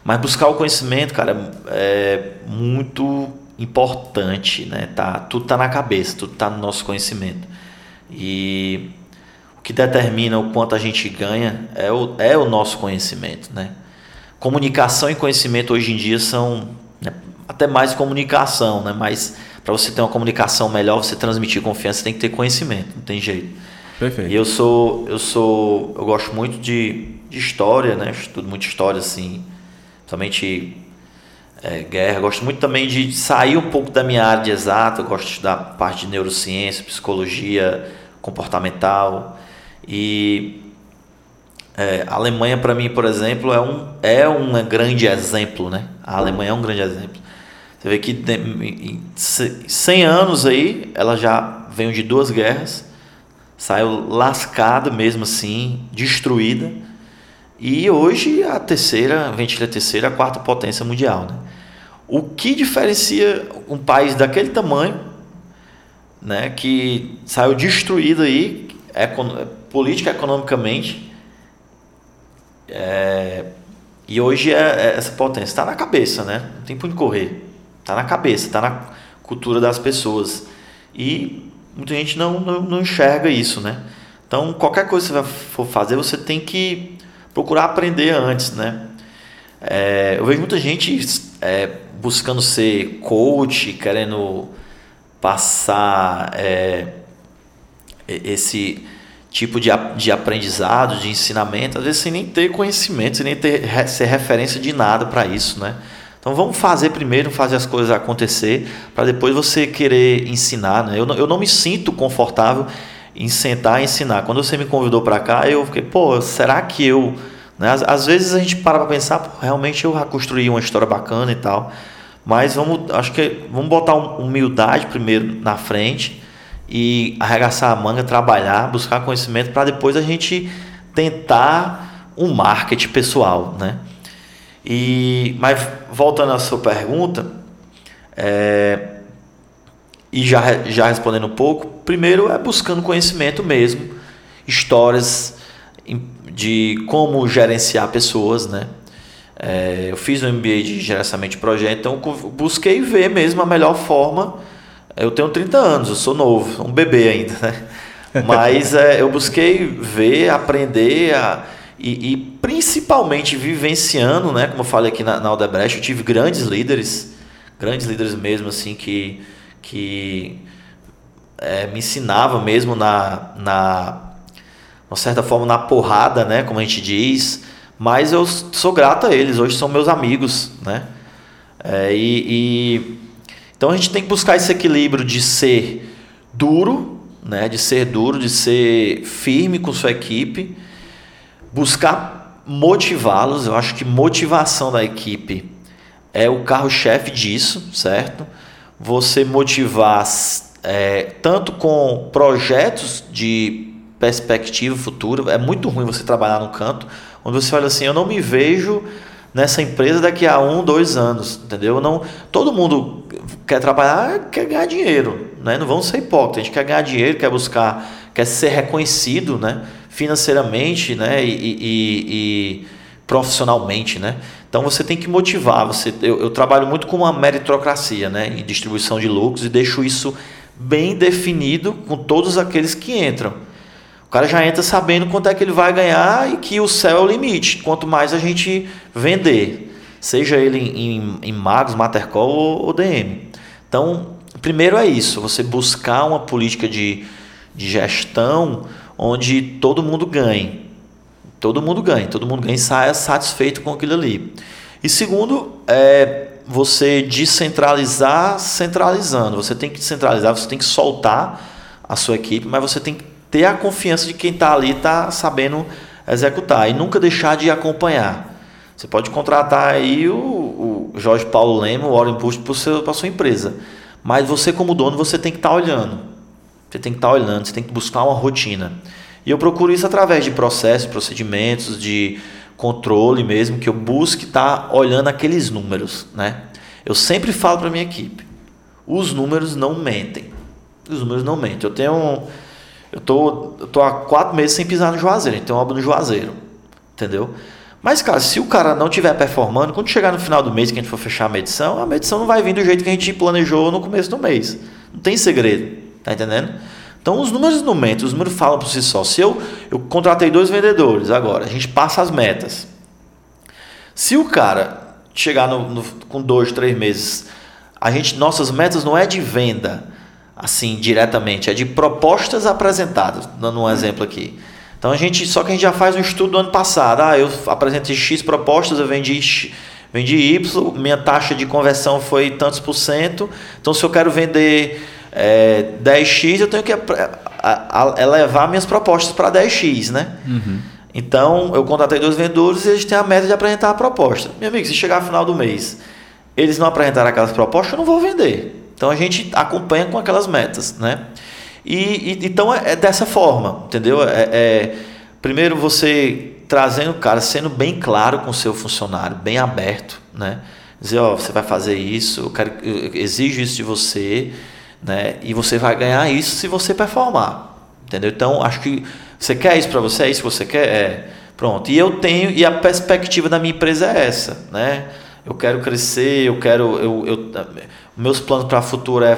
Mas buscar o conhecimento, cara, é muito importante, né? Tá, tudo tá na cabeça, tudo tá no nosso conhecimento. E que determina o quanto a gente ganha é o, é o nosso conhecimento, né? comunicação e conhecimento hoje em dia são né, até mais comunicação, né? Mas para você ter uma comunicação melhor, você transmitir confiança, você tem que ter conhecimento, não tem jeito. Perfeito. E eu sou, eu sou, eu gosto muito de, de história, né? Eu estudo muito história assim, somente é, guerra. Gosto muito também de sair um pouco da minha área de exato. Eu gosto de estudar parte de neurociência, psicologia comportamental e é, a Alemanha, para mim, por exemplo, é um, é um grande exemplo, né? A Alemanha é um grande exemplo. Você vê que em 100 anos aí, ela já veio de duas guerras, saiu lascada mesmo assim, destruída, e hoje a terceira, a terceira, a quarta potência mundial, né? O que diferencia um país daquele tamanho, né, que saiu destruído aí, política economicamente, é, e hoje é, é essa potência está na cabeça, né? Não tem onde correr. Está na cabeça, está na cultura das pessoas. E muita gente não, não, não, enxerga isso, né? Então, qualquer coisa que você for fazer, você tem que procurar aprender antes, né? É, eu vejo muita gente é, buscando ser coach, querendo passar é, esse tipo de, de aprendizado, de ensinamento, às vezes sem nem ter conhecimento, sem nem ter ser referência de nada para isso, né? Então vamos fazer primeiro, fazer as coisas acontecer, para depois você querer ensinar, né? Eu não, eu não me sinto confortável em sentar e ensinar. Quando você me convidou para cá, eu fiquei, pô, será que eu... Né? Às, às vezes a gente para para pensar, pô, realmente eu construí uma história bacana e tal, mas vamos, acho que vamos botar humildade primeiro na frente, e arregaçar a manga, trabalhar, buscar conhecimento para depois a gente tentar um marketing pessoal, né? E mas voltando à sua pergunta, é, e já, já respondendo um pouco, primeiro é buscando conhecimento mesmo, histórias de como gerenciar pessoas, né? É, eu fiz um MBA de gerenciamento de projeto, então busquei ver mesmo a melhor forma eu tenho 30 anos, eu sou novo, um bebê ainda, né? Mas é, eu busquei ver, aprender a, e, e, principalmente vivenciando, né, como eu falei aqui na, na Aldebrecht, eu tive grandes líderes, grandes líderes mesmo, assim, que, que é, me ensinava mesmo na, na, uma certa forma, na porrada, né, como a gente diz, mas eu sou grato a eles, hoje são meus amigos, né, é, e, e, então a gente tem que buscar esse equilíbrio de ser duro, né, de ser duro, de ser firme com sua equipe, buscar motivá-los. Eu acho que motivação da equipe é o carro-chefe disso, certo? Você motivar é, tanto com projetos de perspectiva futura. É muito ruim você trabalhar num canto onde você olha assim: eu não me vejo nessa empresa daqui a um, dois anos, entendeu? Não, todo mundo quer trabalhar, quer ganhar dinheiro, né? Não vamos ser hipócritas. A gente quer ganhar dinheiro, quer buscar, quer ser reconhecido, né? financeiramente né, e, e, e, profissionalmente. Né? Então você tem que motivar. Você, eu, eu, trabalho muito com uma meritocracia né, em distribuição de lucros e deixo isso bem definido com todos aqueles que entram. Cara já entra sabendo quanto é que ele vai ganhar e que o céu é o limite. Quanto mais a gente vender, seja ele em, em, em Magos, Matercol ou, ou DM. Então, primeiro é isso, você buscar uma política de, de gestão onde todo mundo ganhe. Todo mundo ganha, todo mundo ganha e saia satisfeito com aquilo ali. E segundo, é você descentralizar centralizando. Você tem que centralizar, você tem que soltar a sua equipe, mas você tem que ter a confiança de quem está ali está sabendo executar e nunca deixar de acompanhar. Você pode contratar aí o, o Jorge Paulo Lema, o Warren Buffett para a sua empresa, mas você como dono você tem que estar tá olhando. Você tem que estar olhando, você tem que buscar uma rotina. E eu procuro isso através de processos, procedimentos, de controle mesmo, que eu busque estar olhando aqueles números, né? Eu sempre falo para minha equipe, os números não mentem. Os números não mentem. Eu tenho eu tô, eu tô há quatro meses sem pisar no Juazeiro, então obra no Juazeiro, entendeu? Mas, cara, se o cara não estiver performando, quando chegar no final do mês que a gente for fechar a medição, a medição não vai vir do jeito que a gente planejou no começo do mês. Não tem segredo. Tá entendendo? Então os números não mentem, os números falam por si só. Se eu, eu contratei dois vendedores agora, a gente passa as metas. Se o cara chegar no, no, com dois, três meses, a gente, nossas metas não é de venda, assim, diretamente, é de propostas apresentadas, dando um exemplo aqui. Então a gente, só que a gente já faz um estudo do ano passado. Ah, eu apresentei X propostas, eu vendi vendi Y, minha taxa de conversão foi tantos por cento. Então se eu quero vender é, 10x, eu tenho que elevar minhas propostas para 10x, né? Uhum. Então, eu contratei dois vendedores e eles têm a meta de apresentar a proposta. Meu amigo, se chegar no final do mês, eles não apresentarem aquelas propostas, eu não vou vender. Então, a gente acompanha com aquelas metas, né? E, e então, é, é, dessa forma, entendeu? É, é, primeiro, você trazendo o cara, sendo bem claro com o seu funcionário, bem aberto, né? Dizer, ó, você vai fazer isso, eu, quero, eu exijo isso de você, né? E você vai ganhar isso se você performar, entendeu? Então acho que você quer isso para você, é isso que você quer, é pronto. E eu tenho e a perspectiva da minha empresa é essa, né? Eu quero crescer, eu quero, eu, eu meus planos para o futuro é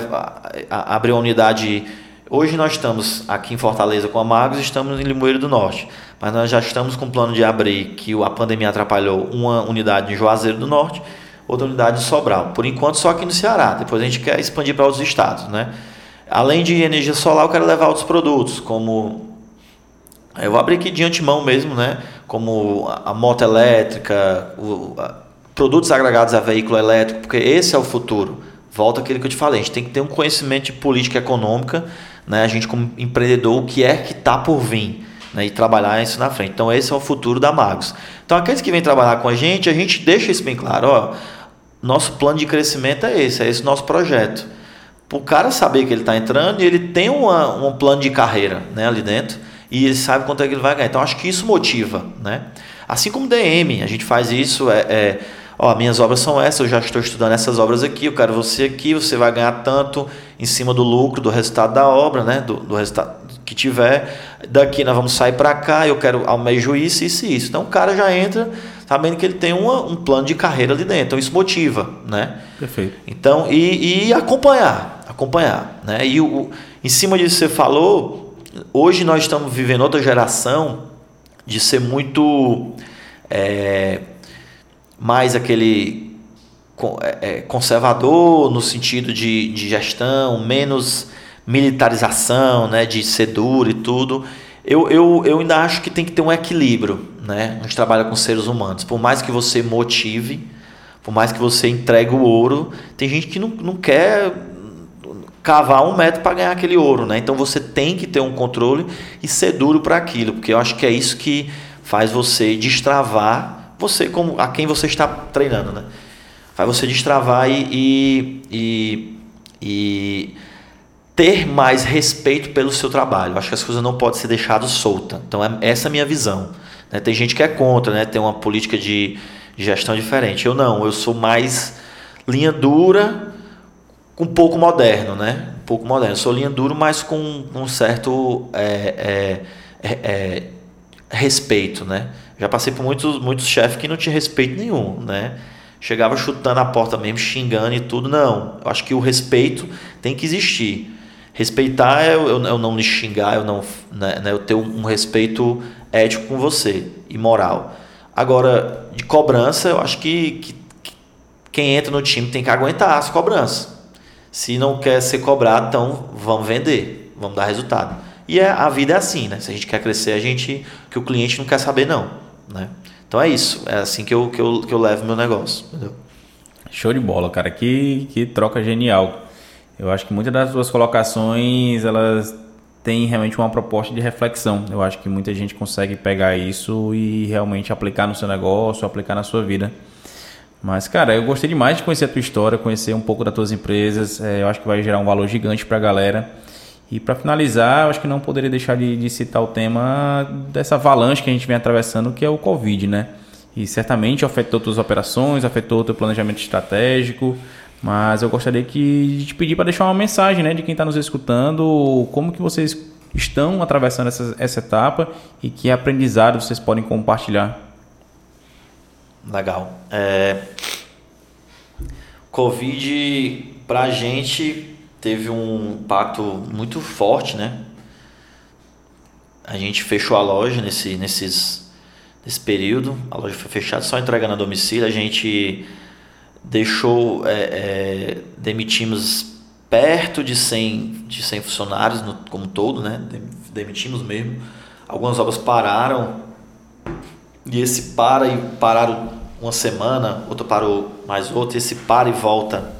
abrir uma unidade. Hoje nós estamos aqui em Fortaleza com a Magos, estamos em Limoeiro do Norte, mas nós já estamos com o plano de abrir que a pandemia atrapalhou uma unidade em Juazeiro do Norte outra unidade de Sobral. Por enquanto, só aqui no Ceará. Depois a gente quer expandir para outros estados, né? Além de energia solar, eu quero levar outros produtos, como eu vou abrir aqui de antemão mesmo, né? Como a moto elétrica, o, produtos agregados a veículo elétrico, porque esse é o futuro. Volta aquilo que eu te falei, a gente tem que ter um conhecimento de política econômica, né? A gente como empreendedor, o que é que está por vir, né? E trabalhar isso na frente. Então esse é o futuro da Magos. Então aqueles que vêm trabalhar com a gente, a gente deixa isso bem claro, ó nosso plano de crescimento é esse, é esse nosso projeto. Para o cara saber que ele está entrando e ele tem uma, um plano de carreira né, ali dentro e ele sabe quanto é que ele vai ganhar. Então acho que isso motiva. Né? Assim como DM, a gente faz isso, é, é ó, minhas obras são essas, eu já estou estudando essas obras aqui, eu quero você aqui, você vai ganhar tanto em cima do lucro, do resultado da obra, né? do, do resultado que tiver. Daqui nós vamos sair para cá, eu quero almejo isso, isso e isso. Então o cara já entra sabendo que ele tem uma, um plano de carreira ali dentro. Então isso motiva, né? Perfeito. Então, e, e acompanhar, acompanhar, né? E o, em cima disso você falou, hoje nós estamos vivendo outra geração de ser muito é, mais aquele é, é, conservador no sentido de, de gestão, menos militarização, né, de ser duro e tudo. Eu, eu, eu ainda acho que tem que ter um equilíbrio, né? A gente trabalha com seres humanos. Por mais que você motive, por mais que você entregue o ouro, tem gente que não, não quer cavar um metro para ganhar aquele ouro, né? Então você tem que ter um controle e ser duro para aquilo, porque eu acho que é isso que faz você destravar você como a quem você está treinando, né? Faz você destravar e, e, e, e ter mais respeito pelo seu trabalho. Acho que as coisas não podem ser deixadas soltas. Então é essa é a minha visão. Né? Tem gente que é contra, né? Tem uma política de gestão diferente. Eu não, eu sou mais linha dura um pouco moderno, né? Um pouco moderno. Eu sou linha duro, mas com um certo é, é, é, é, respeito, né? Já passei por muitos, muitos chefes que não tinham respeito nenhum, né? Chegava chutando a porta mesmo, xingando e tudo. Não, eu acho que o respeito tem que existir. Respeitar é eu, eu não lhe xingar, eu não, né, né, eu ter um, um respeito ético com você e moral. Agora, de cobrança, eu acho que, que, que quem entra no time tem que aguentar as cobranças. Se não quer ser cobrado, então vamos vender, vamos dar resultado. E é, a vida é assim, né? Se a gente quer crescer, a gente que o cliente não quer saber não, né? Então é isso, é assim que eu, que eu, que eu levo meu negócio, entendeu? Show de bola, cara. Que, que troca genial. Eu acho que muitas das suas colocações, elas têm realmente uma proposta de reflexão. Eu acho que muita gente consegue pegar isso e realmente aplicar no seu negócio, aplicar na sua vida. Mas, cara, eu gostei demais de conhecer a tua história, conhecer um pouco das tuas empresas. É, eu acho que vai gerar um valor gigante para a galera. E para finalizar, acho que não poderia deixar de, de, citar o tema dessa avalanche que a gente vem atravessando, que é o Covid, né? E certamente afetou tuas operações, afetou teu planejamento estratégico. Mas eu gostaria que, de te pedir para deixar uma mensagem, né, de quem está nos escutando, como que vocês estão atravessando essa, essa etapa e que aprendizado vocês podem compartilhar. Legal. É... Covid para a gente teve um impacto muito forte, né? A gente fechou a loja nesse, nesses, nesse período, a loja foi fechada, só entregando a domicílio. A gente deixou, é, é, demitimos perto de 100, de 100 funcionários no, como todo, né? Demitimos mesmo. Algumas obras pararam, e esse para e pararam uma semana, outro parou mais outro, esse para e volta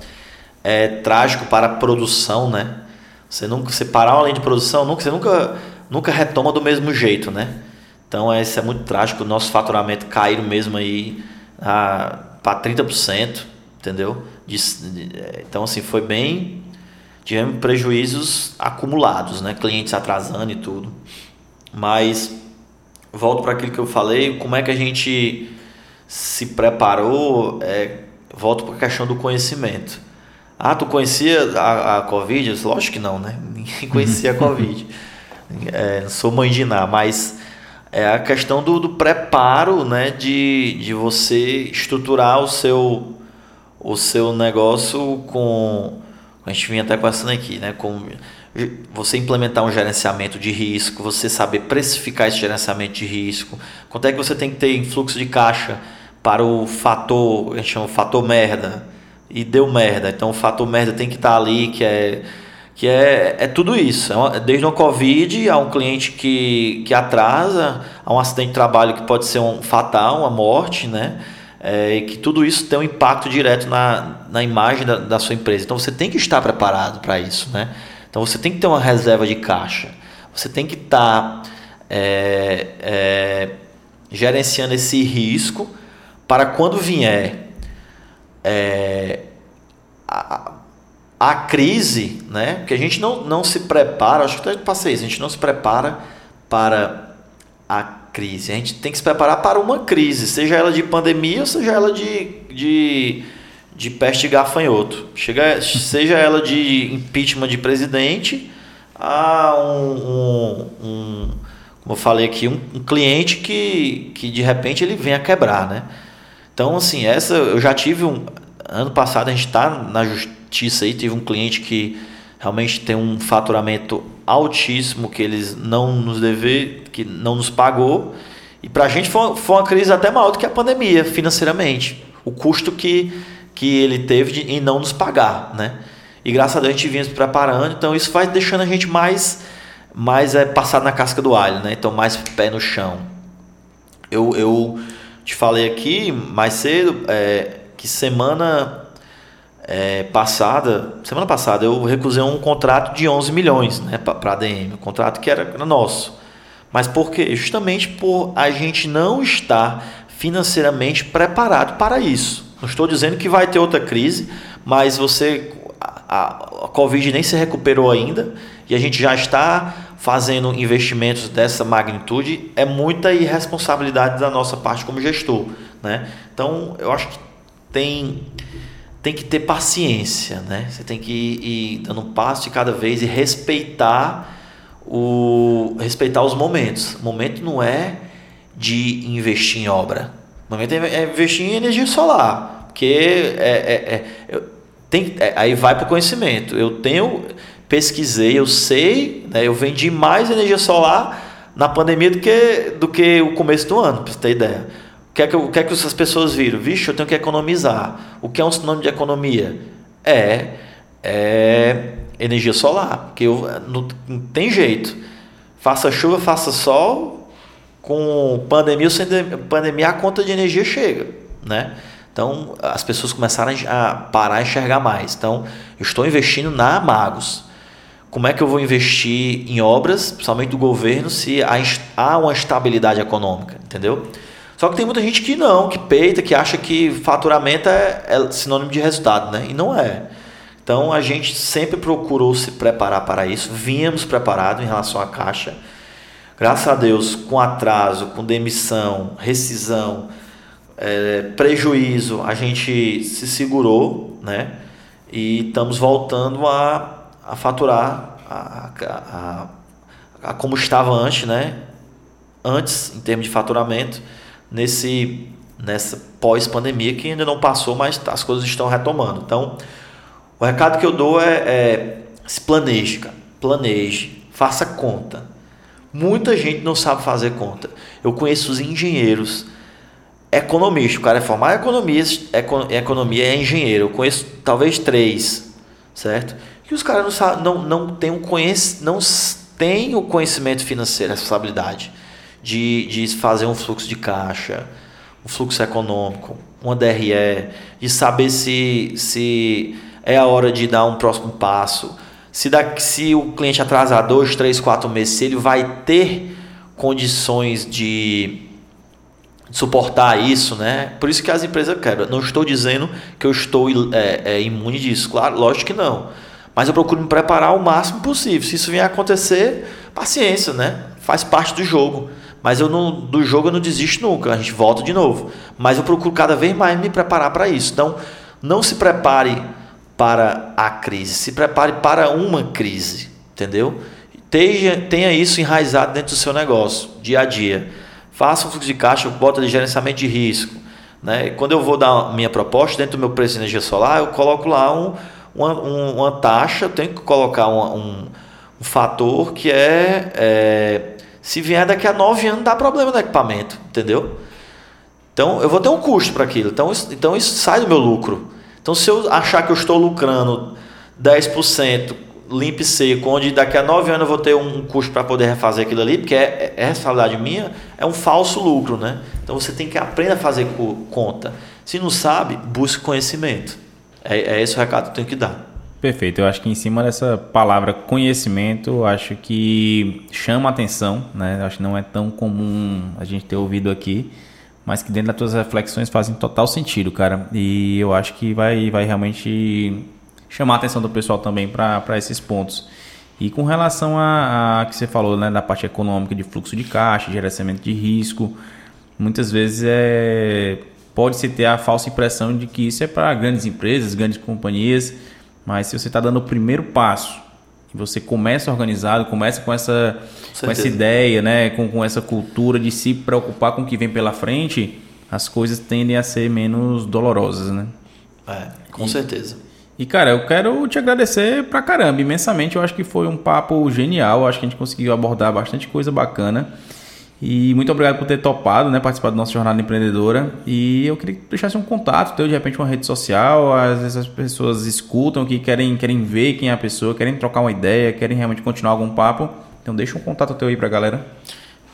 é trágico para a produção, né? Você nunca você parar uma de produção, nunca você nunca nunca retoma do mesmo jeito, né? Então isso é muito trágico, o nosso faturamento cair mesmo aí para 30%, entendeu? De, de, então assim, foi bem tivemos prejuízos acumulados, né? Clientes atrasando e tudo. Mas volto para aquilo que eu falei, como é que a gente se preparou, é, volto para a questão do conhecimento. Ah, tu conhecia a, a Covid? Disse, Lógico que não, né? Ninguém conhecia a Covid. É, não sou mãe de nada, mas é a questão do, do preparo, né? De, de você estruturar o seu, o seu negócio com... A gente vinha até passando aqui, né? Com você implementar um gerenciamento de risco, você saber precificar esse gerenciamento de risco, quanto é que você tem que ter em fluxo de caixa para o fator, a gente chama fator merda, e deu merda. Então o fator merda tem que estar tá ali, que é que é, é tudo isso. É uma, desde uma Covid a um cliente que, que atrasa, a um acidente de trabalho que pode ser um fatal, uma morte, né? É, e que tudo isso tem um impacto direto na, na imagem da, da sua empresa. Então você tem que estar preparado para isso, né? Então você tem que ter uma reserva de caixa. Você tem que estar tá, é, é, gerenciando esse risco para quando vier é, a, a, crise, né? Porque a gente não, não se prepara, acho que eu passei isso, a gente não se prepara para a crise. A gente tem que se preparar para uma crise, seja ela de pandemia seja ela de, de de peste gafanhoto. Chega, seja ela de impeachment de presidente a um, um, um como eu falei aqui, um, um, cliente que, que de repente ele vem a quebrar, né? Então, assim, essa eu já tive um. Ano passado a gente está na justiça aí, tive um cliente que realmente tem um faturamento altíssimo que eles não nos dever, que não nos pagou E para a gente foi, foi uma crise até maior do que a pandemia, financeiramente. O custo que, que ele teve de, em não nos pagar, né? E graças a Deus a gente vinha se preparando, então isso vai deixando a gente mais, mais é, passado na casca do alho, né? Então mais pé no chão. Eu, eu te falei aqui mais cedo é, que semana é, passada, semana passada eu recusei um contrato de 11 milhões né, para a ADM, um contrato que era, nosso. Mas por quê? Justamente por a gente não estar financeiramente preparado para isso. Não estou dizendo que vai ter outra crise, mas você a, a Covid nem se recuperou ainda e a gente já está fazendo investimentos dessa magnitude, é muita irresponsabilidade da nossa parte como gestor. Né? Então, eu acho que tem, tem que ter paciência. Né? Você tem que ir, dando um passo de cada vez e respeitar, o, respeitar os momentos. O momento não é de investir em obra. O momento é investir em energia solar. Porque é, é, é tem, é, aí vai para o conhecimento. Eu tenho, pesquisei, eu sei, né, eu vendi mais energia solar na pandemia do que, do que o começo do ano, para você ter ideia. O que, é que, o que é que essas pessoas viram? Vixe, eu tenho que economizar. O que é um sinônimo de economia? É, é energia solar, porque eu, não, não tem jeito. Faça chuva, faça sol, com pandemia ou sem pandemia, a conta de energia chega, né? Então, as pessoas começaram a parar a enxergar mais. Então, eu estou investindo na Magos. Como é que eu vou investir em obras, principalmente do governo, se há uma estabilidade econômica, entendeu? Só que tem muita gente que não, que peita, que acha que faturamento é, é sinônimo de resultado, né? E não é. Então, a gente sempre procurou se preparar para isso. Vínhamos preparados em relação à caixa. Graças a Deus, com atraso, com demissão, rescisão, é, prejuízo, a gente se segurou, né? E estamos voltando a, a faturar a, a, a, como estava antes, né? Antes, em termos de faturamento, nesse nessa pós-pandemia que ainda não passou, mas as coisas estão retomando. Então, o recado que eu dou é, é se planeje, cara. planeje, faça conta. Muita gente não sabe fazer conta. Eu conheço os engenheiros economista. O cara é formado em economia é engenheiro. Eu conheço talvez três, certo? E os caras não, não, não têm um não têm o conhecimento financeiro, a responsabilidade de, de fazer um fluxo de caixa, um fluxo econômico, uma DRE, de saber se, se é a hora de dar um próximo passo. Se, dá, se o cliente atrasar dois, três, quatro meses, se ele vai ter condições de suportar isso, né? Por isso que as empresas quebram. Não estou dizendo que eu estou é, é, imune disso, claro, lógico que não. Mas eu procuro me preparar o máximo possível. Se isso vier a acontecer, paciência, né? Faz parte do jogo. Mas eu não, do jogo eu não desisto nunca. A gente volta de novo. Mas eu procuro cada vez mais me preparar para isso. Então, não se prepare para a crise, se prepare para uma crise, entendeu? Tenha, tenha isso enraizado dentro do seu negócio, dia a dia faça um fluxo de caixa, bota de gerenciamento de risco. Né? Quando eu vou dar minha proposta, dentro do meu preço de energia solar, eu coloco lá um, uma, uma taxa, eu tenho que colocar um, um, fator que é, é, se vier daqui a nove anos, dá problema no equipamento, entendeu? Então eu vou ter um custo para aquilo. Então, então isso sai do meu lucro. Então se eu achar que eu estou lucrando 10% limpo e seco, onde daqui a nove anos eu vou ter um custo para poder refazer aquilo ali, porque é, é responsabilidade minha, é um falso lucro, né? Então você tem que aprender a fazer conta. Se não sabe, busque conhecimento. É, é esse o recado que eu tenho que dar. Perfeito. Eu acho que em cima dessa palavra conhecimento, acho que chama atenção, né? Acho que não é tão comum a gente ter ouvido aqui, mas que dentro das tuas reflexões fazem total sentido, cara. E eu acho que vai, vai realmente chamar a atenção do pessoal também para esses pontos. E com relação a, a, que você falou, né, da parte econômica de fluxo de caixa, gerenciamento de risco, muitas vezes é pode-se ter a falsa impressão de que isso é para grandes empresas, grandes companhias, mas se você está dando o primeiro passo e você começa organizado, começa com essa, com, com essa ideia, né, com, com essa cultura de se preocupar com o que vem pela frente, as coisas tendem a ser menos dolorosas, né? É, com e, certeza. E, cara, eu quero te agradecer pra caramba, imensamente. Eu acho que foi um papo genial. Eu acho que a gente conseguiu abordar bastante coisa bacana. E muito obrigado por ter topado, né, participar da nossa jornada empreendedora. E eu queria que deixasse um contato teu, de repente, uma rede social. Às vezes as pessoas escutam, que querem, querem ver quem é a pessoa, querem trocar uma ideia, querem realmente continuar algum papo. Então deixa um contato teu aí pra galera.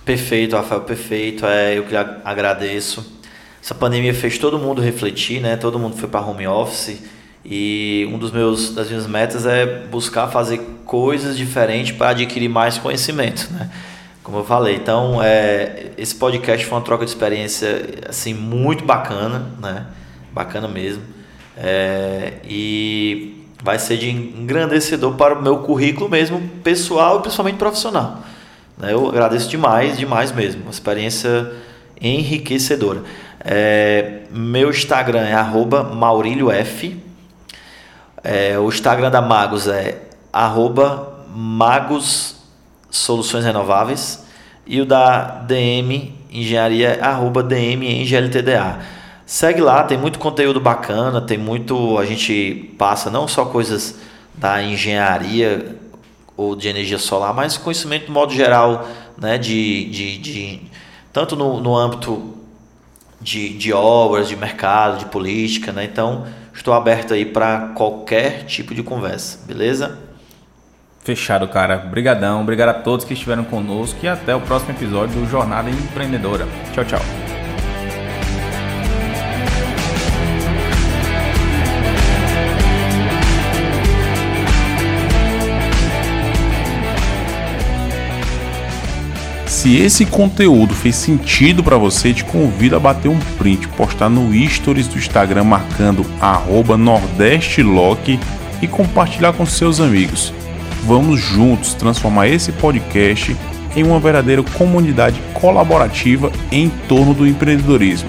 Perfeito, Rafael, perfeito. É, eu que agradeço. Essa pandemia fez todo mundo refletir, né? Todo mundo foi para home office e um dos meus das minhas metas é buscar fazer coisas diferentes para adquirir mais conhecimento, né? Como eu falei. Então, é, esse podcast foi uma troca de experiência assim muito bacana, né? Bacana mesmo. É, e vai ser de engrandecedor para o meu currículo mesmo, pessoal e principalmente profissional. Né? Eu agradeço demais, demais mesmo. Uma experiência enriquecedora. É, meu Instagram é maurilhof. É, o Instagram da Magos é magos Soluções Renováveis e o da DM Engenharia arroba DM NGLTDA. Segue lá, tem muito conteúdo bacana, tem muito. A gente passa não só coisas da engenharia ou de energia solar, mas conhecimento de modo geral, né, de, de, de tanto no, no âmbito de, de obras, de mercado, de política, né? Então, estou aberto aí para qualquer tipo de conversa, beleza? Fechado, cara. Obrigadão. Obrigado a todos que estiveram conosco e até o próximo episódio do Jornada Empreendedora. Tchau, tchau. Se esse conteúdo fez sentido para você, te convido a bater um print, postar no stories do Instagram marcando @nordestelock e compartilhar com seus amigos. Vamos juntos transformar esse podcast em uma verdadeira comunidade colaborativa em torno do empreendedorismo.